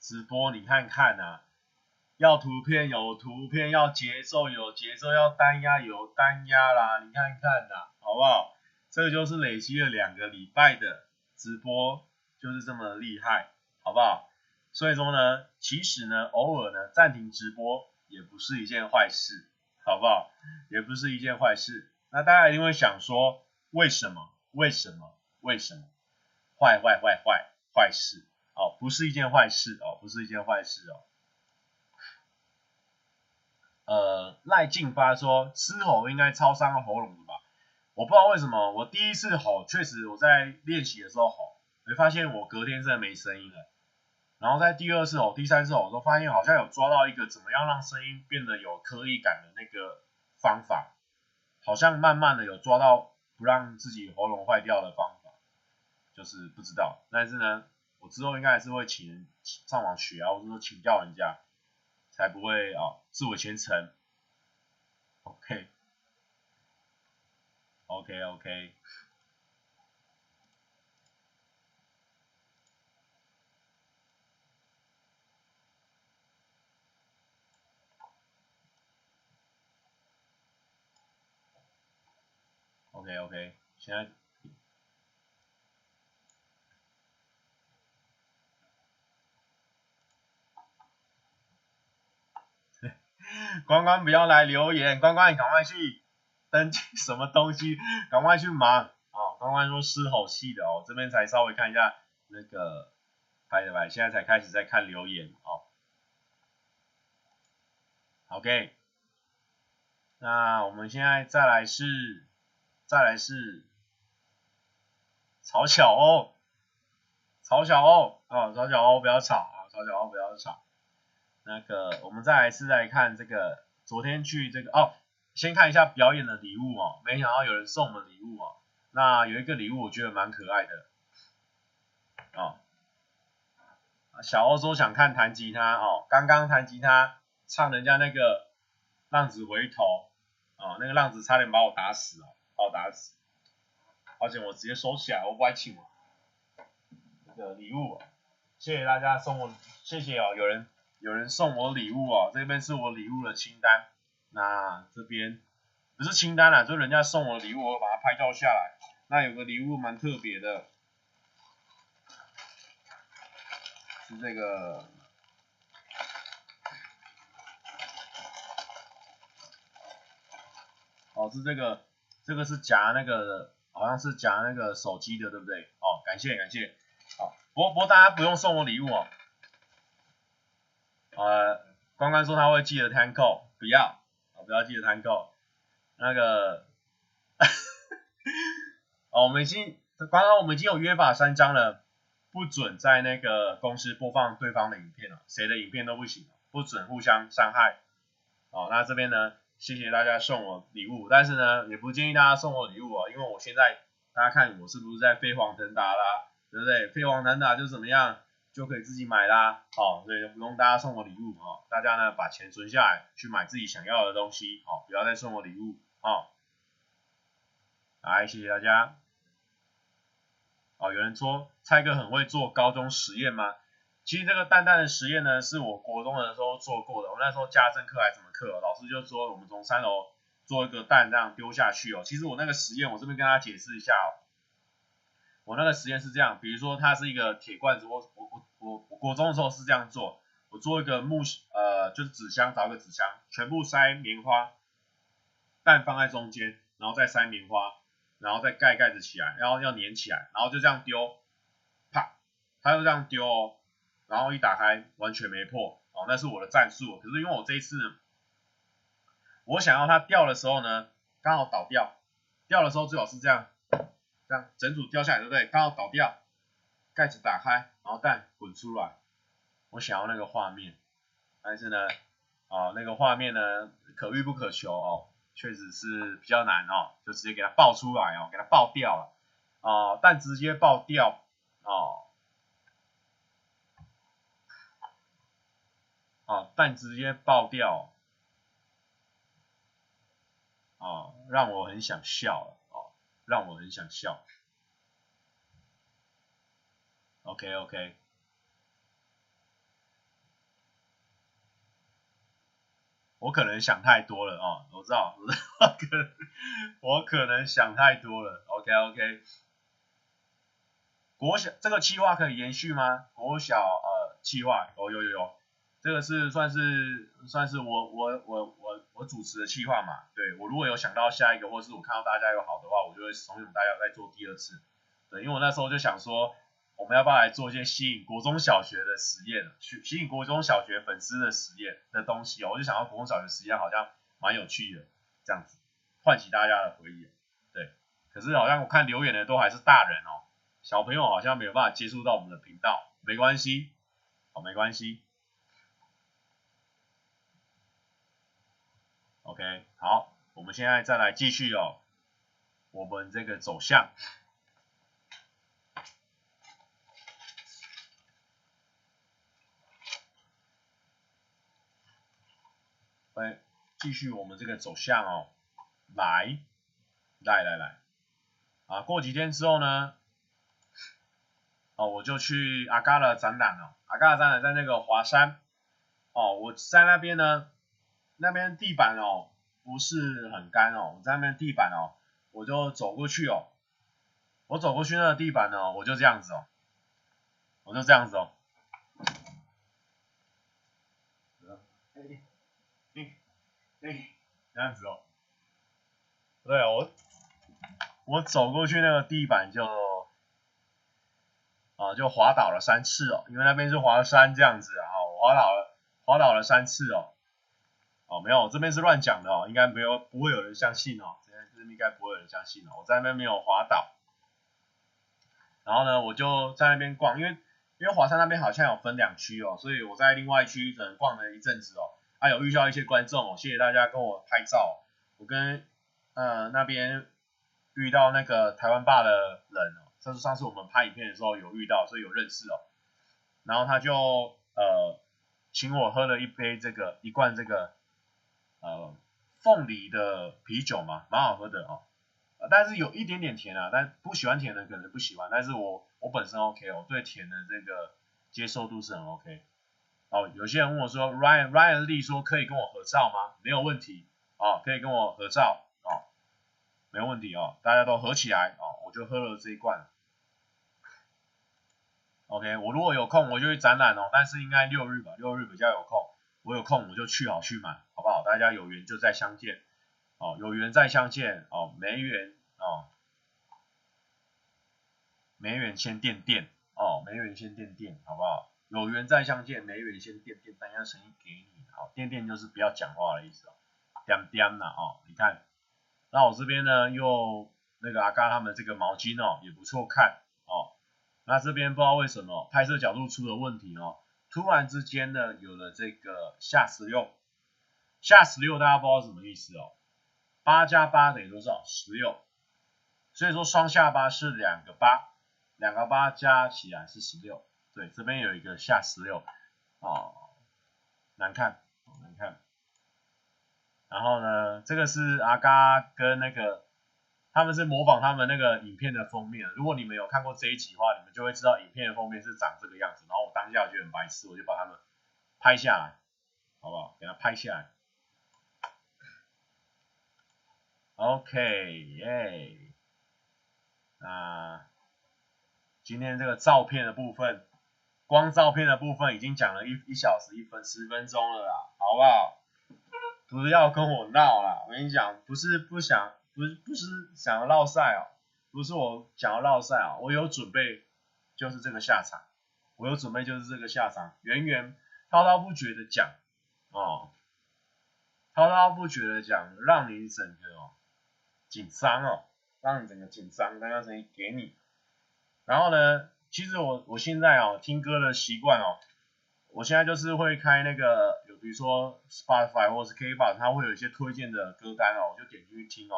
直播你看看呐、要图片有图片，要节奏有节奏，要单压有单压啦，你看看呐、好不好？这个就是累积了两个礼拜的直播，就是这么厉害，好不好？所以说呢，其实呢，偶尔呢暂停直播也不是一件坏事。好不好？也不是一件坏事。那大家一定会想说，为什么？为什么？为什么？坏坏坏坏坏事哦，不是一件坏事哦，不是一件坏事哦。呃，赖进发说，嘶吼应该超伤喉咙的吧？我不知道为什么，我第一次吼，确实我在练习的时候吼，没发现我隔天真的没声音了。然后在第二次吼、第三次吼，都发现好像有抓到一个怎么样让声音变得有颗粒感的那个方法，好像慢慢的有抓到不让自己喉咙坏掉的方法，就是不知道。但是呢，我之后应该还是会请人上网学啊，或者说请教人家，才不会啊自我虔诚。OK，OK，OK。OK，OK，现在 关关不要来留言，关关你赶快去登记什么东西，赶快去忙哦。关关说嘶吼戏的哦，这边才稍微看一下那个拜的拍，现在才开始在看留言哦。OK，那我们现在再来是。再来是曹小欧，曹小欧啊，曹小欧不要吵啊，曹小欧不要吵。那个我们再来是来看这个，昨天去这个哦，先看一下表演的礼物哦，没想到有人送我们礼物哦。那有一个礼物我觉得蛮可爱的，哦，小欧说想看弹吉他哦，刚刚弹吉他唱人家那个浪子回头，哦，那个浪子差点把我打死哦。好打死，而且我直接收起来，我不爱请我。这个礼物，谢谢大家送我，谢谢哦，有人有人送我礼物哦，这边是我礼物的清单。那这边不是清单啦，就人家送我礼物，我把它拍照下来。那有个礼物蛮特别的，是这个，哦，是这个。这个是夹那个，好像是夹那个手机的，对不对？哦，感谢感谢。好，不过不过大家不用送我礼物哦。呃，关关说他会记得摊扣，不要，不要记得摊扣。那个，哦，我们已经刚刚我们已经有约法三章了，不准在那个公司播放对方的影片了，谁的影片都不行，不准互相伤害。哦，那这边呢，谢谢大家送我礼物，但是呢，也不建议大家送我礼物啊，因为我现在大家看我是不是在飞黄腾达啦，对不对？飞黄腾达就怎么样，就可以自己买啦，好，所以就不用大家送我礼物啊，大家呢把钱存下来去买自己想要的东西，好，不要再送我礼物，好，来，谢谢大家。哦，有人说蔡哥很会做高中实验吗？其实这个蛋蛋的实验呢，是我国中的时候做过的。我那时候家政课还是什么课，老师就说我们从三楼做一个蛋这样丢下去哦。其实我那个实验，我这边跟大家解释一下哦。我那个实验是这样，比如说它是一个铁罐子，我我我我我国中的时候是这样做，我做一个木呃就是纸箱，找个纸箱，全部塞棉花，蛋放在中间，然后再塞棉花，然后再盖盖子起来，然后要粘起来，然后就这样丢，啪，它就这样丢哦。然后一打开完全没破，哦，那是我的战术。可是因为我这一次，我想要它掉的时候呢，刚好倒掉，掉的时候最好是这样，这样整组掉下来，对不对？刚好倒掉，盖子打开，然后蛋滚出来，我想要那个画面，但是呢，哦，那个画面呢，可遇不可求哦，确实是比较难哦，就直接给它爆出来哦，给它爆掉了，哦，蛋直接爆掉，哦。哦，蛋直接爆掉，哦让我很想笑哦，让我很想笑。OK OK，我可能想太多了哦，我知道，我，可能我可能想太多了。OK OK，国小这个计划可以延续吗？国小呃计划，哦有有有。这个是算是算是我我我我我主持的企划嘛，对，我如果有想到下一个，或是我看到大家有好的话，我就会怂恿大家再做第二次，对，因为我那时候就想说，我们要不要来做一些吸引国中小学的实验，去吸引国中小学粉丝的实验的东西哦，我就想到国中小学实验好像蛮有趣的，这样子唤起大家的回忆，对，可是好像我看留言的都还是大人哦，小朋友好像没有办法接触到我们的频道，没关系，好，没关系。OK，好，我们现在再来继续哦，我们这个走向，来继续我们这个走向哦，来，来来来，啊，过几天之后呢，哦，我就去阿嘎的展览了，阿嘎的展览在那个华山，哦，我在那边呢。那边地板哦不是很干哦，我在那边地板哦，我就走过去哦，我走过去那个地板哦，我就这样子哦，我就这样子哦，哎哎哎，这样子哦，对我我走过去那个地板就啊就滑倒了三次哦，因为那边是滑山这样子啊，滑倒了滑倒了三次哦。哦，没有，这边是乱讲的哦，应该没有，不会有人相信哦，这边应该不会有人相信哦，我在那边没有滑倒，然后呢，我就在那边逛，因为因为华山那边好像有分两区哦，所以我在另外一区可能逛了一阵子哦，啊、有遇到一些观众哦，谢谢大家跟我拍照，我跟呃那边遇到那个台湾爸的人哦，这是上次我们拍影片的时候有遇到，所以有认识哦，然后他就呃请我喝了一杯这个一罐这个。呃，凤梨的啤酒嘛，蛮好喝的哦，但是有一点点甜啊，但不喜欢甜的可能不喜欢，但是我我本身 OK 我，对甜的这个接受度是很 OK。哦，有些人问我说，Ryan Ryan Lee 说可以跟我合照吗？没有问题，哦，可以跟我合照，哦，没问题哦，大家都合起来，哦，我就喝了这一罐。OK，我如果有空我就去展览哦，但是应该六日吧，六日比较有空。我有空我就去好去买，好不好？大家有缘就再相见，哦，有缘再相见，哦，没缘哦，没缘先垫垫，哦，没缘先垫垫，好不好？有缘再相见，没缘先垫垫，单押诚意给你，好，垫垫就是不要讲话的意思哦，掂掂了哦，你看，那我这边呢又那个阿嘎他们这个毛巾哦也不错看哦，那这边不知道为什么拍摄角度出了问题哦。突然之间呢，有了这个下十六，下十六大家不知道什么意思哦。八加八等于多少？十六。所以说双下巴是两个八，两个八加起来是十六。对，这边有一个下十六，哦，难看，难看。然后呢，这个是阿嘎跟那个，他们是模仿他们那个影片的封面。如果你们有看过这一集的话，你们就会知道影片的封面是长这个样子。然后我当下就很白痴，我就把他们拍下来，好不好？给他拍下来。OK，耶。那今天这个照片的部分，光照片的部分已经讲了一一小时一分十分钟了啦，好不好？不要跟我闹啦，我跟你讲，不是不想，不是不是想要烙赛哦，不是我想要烙赛哦，我有准备，就是这个下场，我有准备就是这个下场，源源滔滔不绝的讲哦，滔滔不绝的讲，让你整个哦紧张哦，让你整个紧张，刚刚声音给你，然后呢，其实我我现在哦听歌的习惯哦，我现在就是会开那个。比如说 Spotify 或是 KKBOX，它会有一些推荐的歌单哦，我就点进去听哦。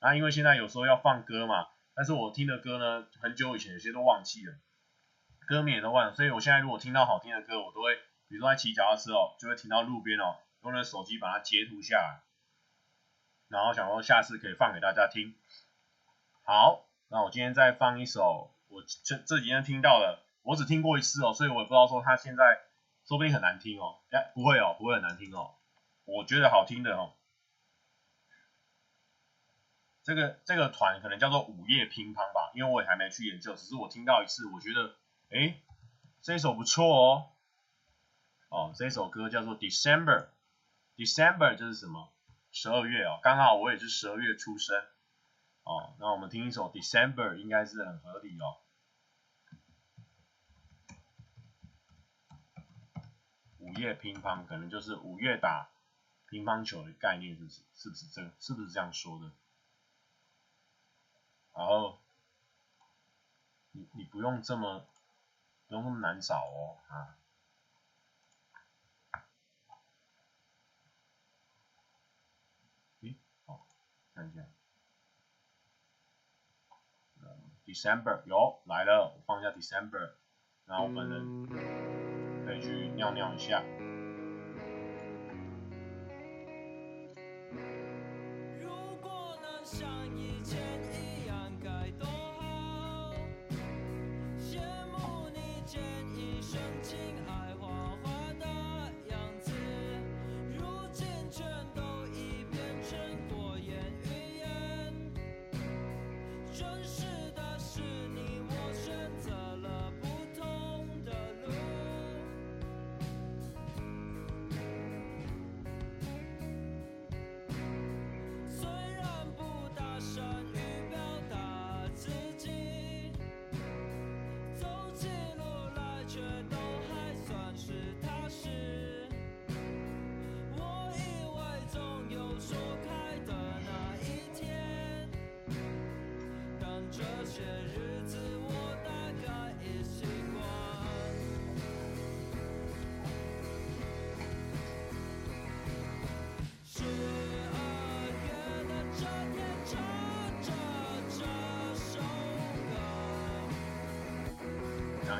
那因为现在有时候要放歌嘛，但是我听的歌呢，很久以前有些都忘记了，歌名也都忘了，所以我现在如果听到好听的歌，我都会，比如说在骑脚踏车哦，就会停到路边哦，用那手机把它截图下来，然后想说下次可以放给大家听。好，那我今天再放一首我这这几天听到的，我只听过一次哦，所以我也不知道说它现在。说不定很难听哦，哎，不会哦，不会很难听哦，我觉得好听的哦。这个这个团可能叫做午夜乒乓吧，因为我也还没去研究，只是我听到一次，我觉得，哎，这一首不错哦。哦，这首歌叫做 December，December 就是什么？十二月哦，刚好我也是十二月出生。哦，那我们听一首 December 应该是很合理哦。午夜乒乓可能就是五月打乒乓球的概念，是不是？是不是这是不是这样说的？然后你你不用这么不用那么难找哦啊！咦，好，看一下，December 有来了，我放下 December，然后我本人。可以去尿尿一下。如果能像以前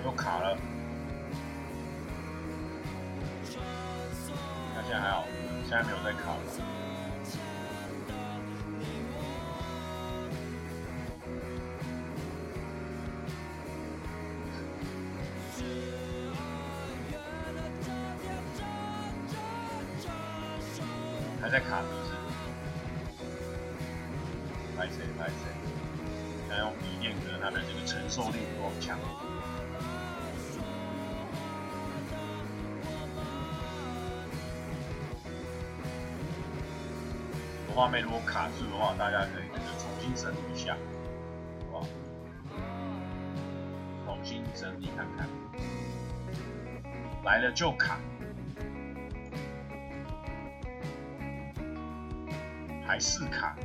又卡了，那现在还好，现在没有在卡了。还在卡是不是？拍谁拍谁？想用笔电，可能它的这个承受力不够强。画面如果卡住的话，大家可以这个重新整理一下，好不好？重新整理看看，来了就卡，还是卡，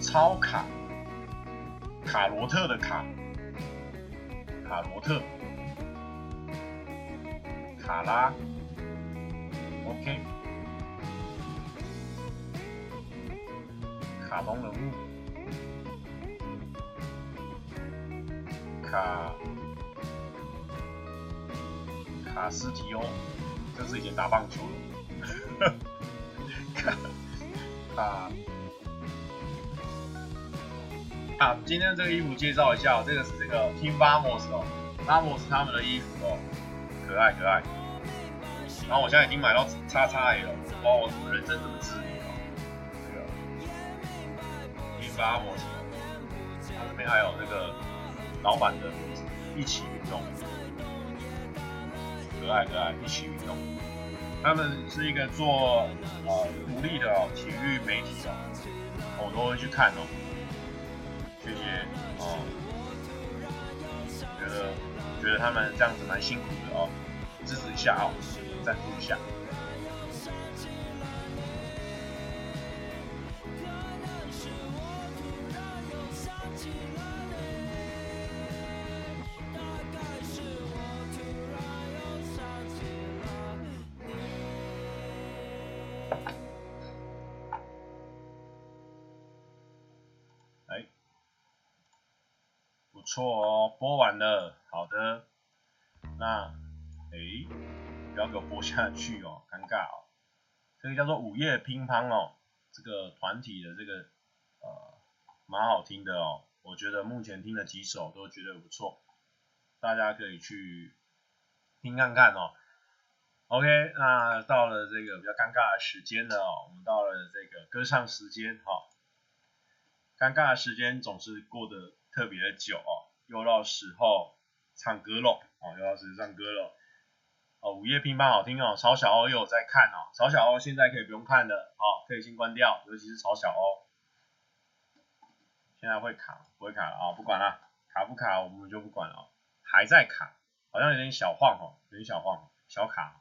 超卡，卡罗特的卡，卡罗特，卡通人物，卡卡斯提欧，这是以前打棒球的，卡卡。啊，今天这个衣服介绍一下，这个是这个 Team Vamos 哦，Vamos 他们的衣服哦，可爱可爱。然后我现在已经买到 XXL，哇，我怎么人生这么智力哦？这个 Team Vamos，它这边还有那个老板的名字，一起运动，可爱可爱，一起运动。他们是一个做呃独立的体育媒体哦，我都会去看哦。谢谢哦，觉得觉得他们这样子蛮辛苦的哦，支持一下哦，赞助一下。错哦，播完了，好的，那，诶，不要给我播下去哦，尴尬哦。这个叫做午夜乒乓哦，这个团体的这个呃，蛮好听的哦，我觉得目前听了几首都觉得不错，大家可以去听看看哦。OK，那到了这个比较尴尬的时间了哦，我们到了这个歌唱时间哈、哦，尴尬的时间总是过得特别的久哦。又到时候唱歌喽，哦，又到时候唱歌喽，哦，午夜乒乓好听哦，曹小欧又有在看哦，曹小欧现在可以不用看了，哦，可以先关掉，尤其是曹小欧，现在会卡，不会卡了啊、不管了，卡不卡我们就不管了，还在卡，好像有点小晃哦，有点小晃，小卡，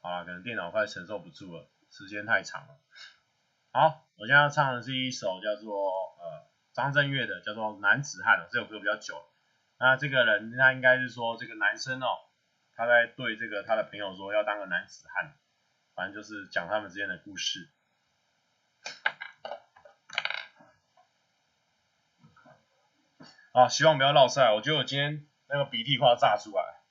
好了，可能电脑快承受不住了，时间太长了，好，我现在要唱的是一首叫做呃。张震岳的叫做《男子汉》，这首歌比较久。那这个人他应该是说这个男生哦，他在对这个他的朋友说要当个男子汉，反正就是讲他们之间的故事。啊，希望不要落赛，我觉得我今天那个鼻涕快要炸出来。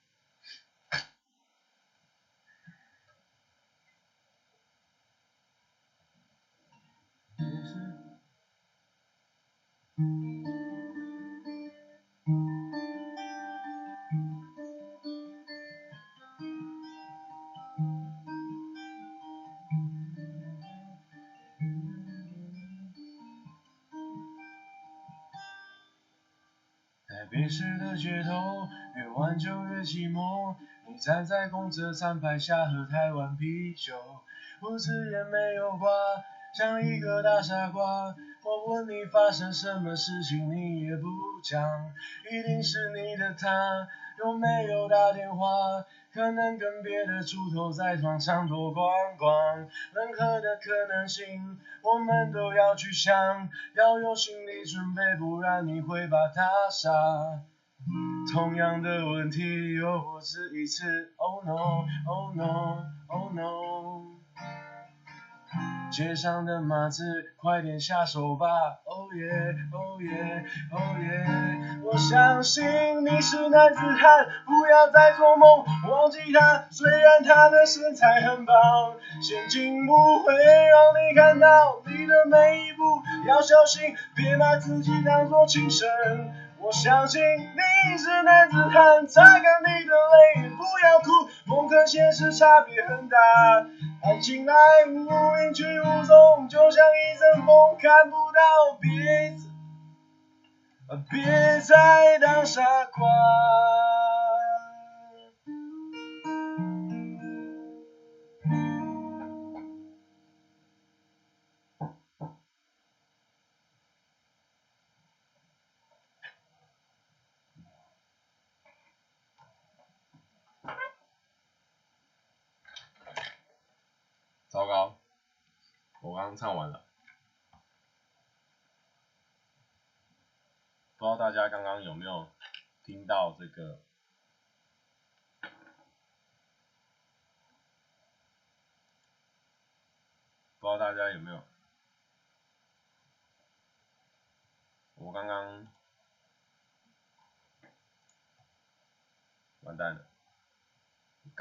夜市的街头，越晚就越寂寞。你站在公车站牌下喝台湾啤酒，胡子也没有刮，像一个大傻瓜。我问你发生什么事情，你也不讲，一定是你的他有没有打电话？可能跟别的猪头在床上多逛逛，任何的可能性我们都要去想，要有心理准备，不然你会把他杀。同样的问题又不止一次，Oh no，Oh no，Oh no。街上的马子，快点下手吧！Oh yeah，Oh yeah，Oh yeah。我相信你是男子汉，不要再做梦，忘记他。虽然他的身材很棒，陷阱不会让你看到你的每一步，要小心，别把自己当作情圣。我相信你是男子汉，擦干你的泪，不要哭，梦跟现实差别很大。爱情来无影去无踪，就像一阵风，看不到，别，别再当傻瓜。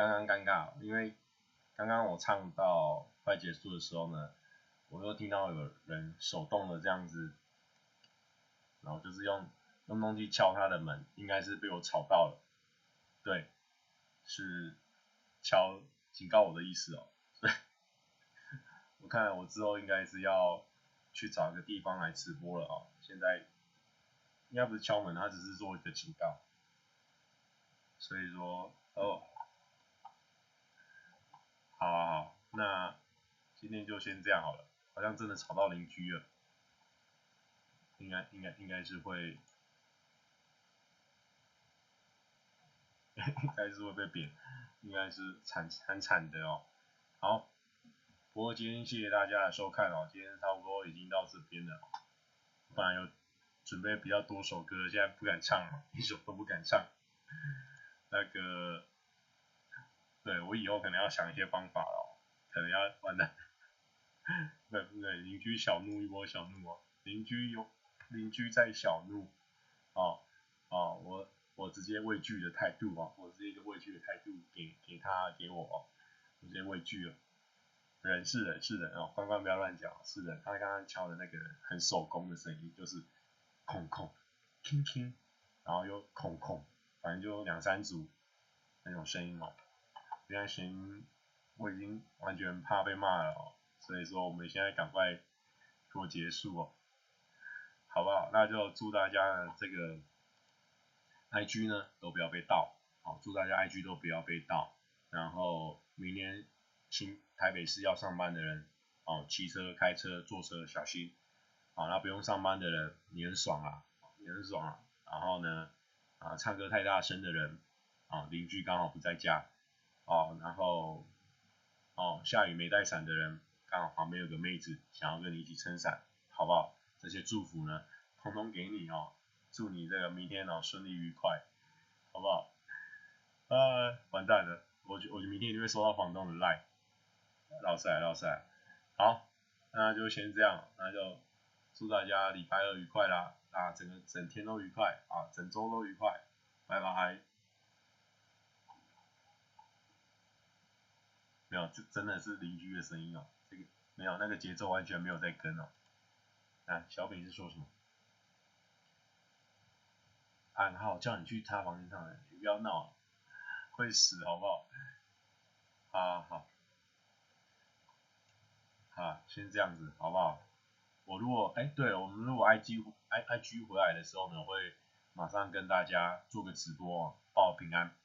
刚刚尴尬，因为刚刚我唱到快结束的时候呢，我又听到有人手动的这样子，然后就是用用东西敲他的门，应该是被我吵到了，对，是敲警告我的意思哦，所 以我看来我之后应该是要去找一个地方来直播了哦，现在应该不是敲门，他只是做一个警告，所以说哦，好好好，那今天就先这样好了，好像真的吵到邻居了，应该应该应该是会，应该是会被扁，应该是惨惨惨的哦，好，不过今天谢谢大家的收看哦，今天差不多已经到这边了，不然有。准备比较多首歌，现在不敢唱了，一首都不敢唱。那个，对，我以后可能要想一些方法了，可能要完蛋。对不对？邻居小怒一波小怒哦，邻居有邻居在小怒，哦哦，我我直接畏惧的态度哦，我直接一个畏惧的态度给给他给我哦，我直接畏惧了。人是人是人哦，关关不要乱讲，是人。他刚刚敲的那个很手工的声音就是。空空，听听，然后又空空，反正就两三组那种声音哦。现在声音我已经完全怕被骂了哦，所以说我们现在赶快做结束哦，好不好？那就祝大家这个 IG 呢都不要被盗，好，祝大家 IG 都不要被盗。然后明年新台北市要上班的人，哦，骑车、开车、坐车小心。好，那不用上班的人，你很爽啊，你很爽啊。然后呢，啊，唱歌太大声的人，啊，邻居刚好不在家，哦，然后，哦，下雨没带伞的人，刚好旁边有个妹子想要跟你一起撑伞，好不好？这些祝福呢，通通给你哦，祝你这个明天哦顺利愉快，好不好？呃，完蛋了，我觉我明天一定会收到房东的赖，老赛老赛，好，那就先这样，那就。祝大家礼拜二愉快啦！啊，整个整天都愉快啊，整周都愉快，拜拜。没有，这真的是邻居的声音哦。这个没有，那个节奏完全没有在跟哦。啊，小饼是说什么？暗号叫你去他房间上来，你不要闹，会死好不好？啊好好，先这样子好不好？我如果哎，对了，我们如果 I G I I G 回来的时候呢，会马上跟大家做个直播，报平安。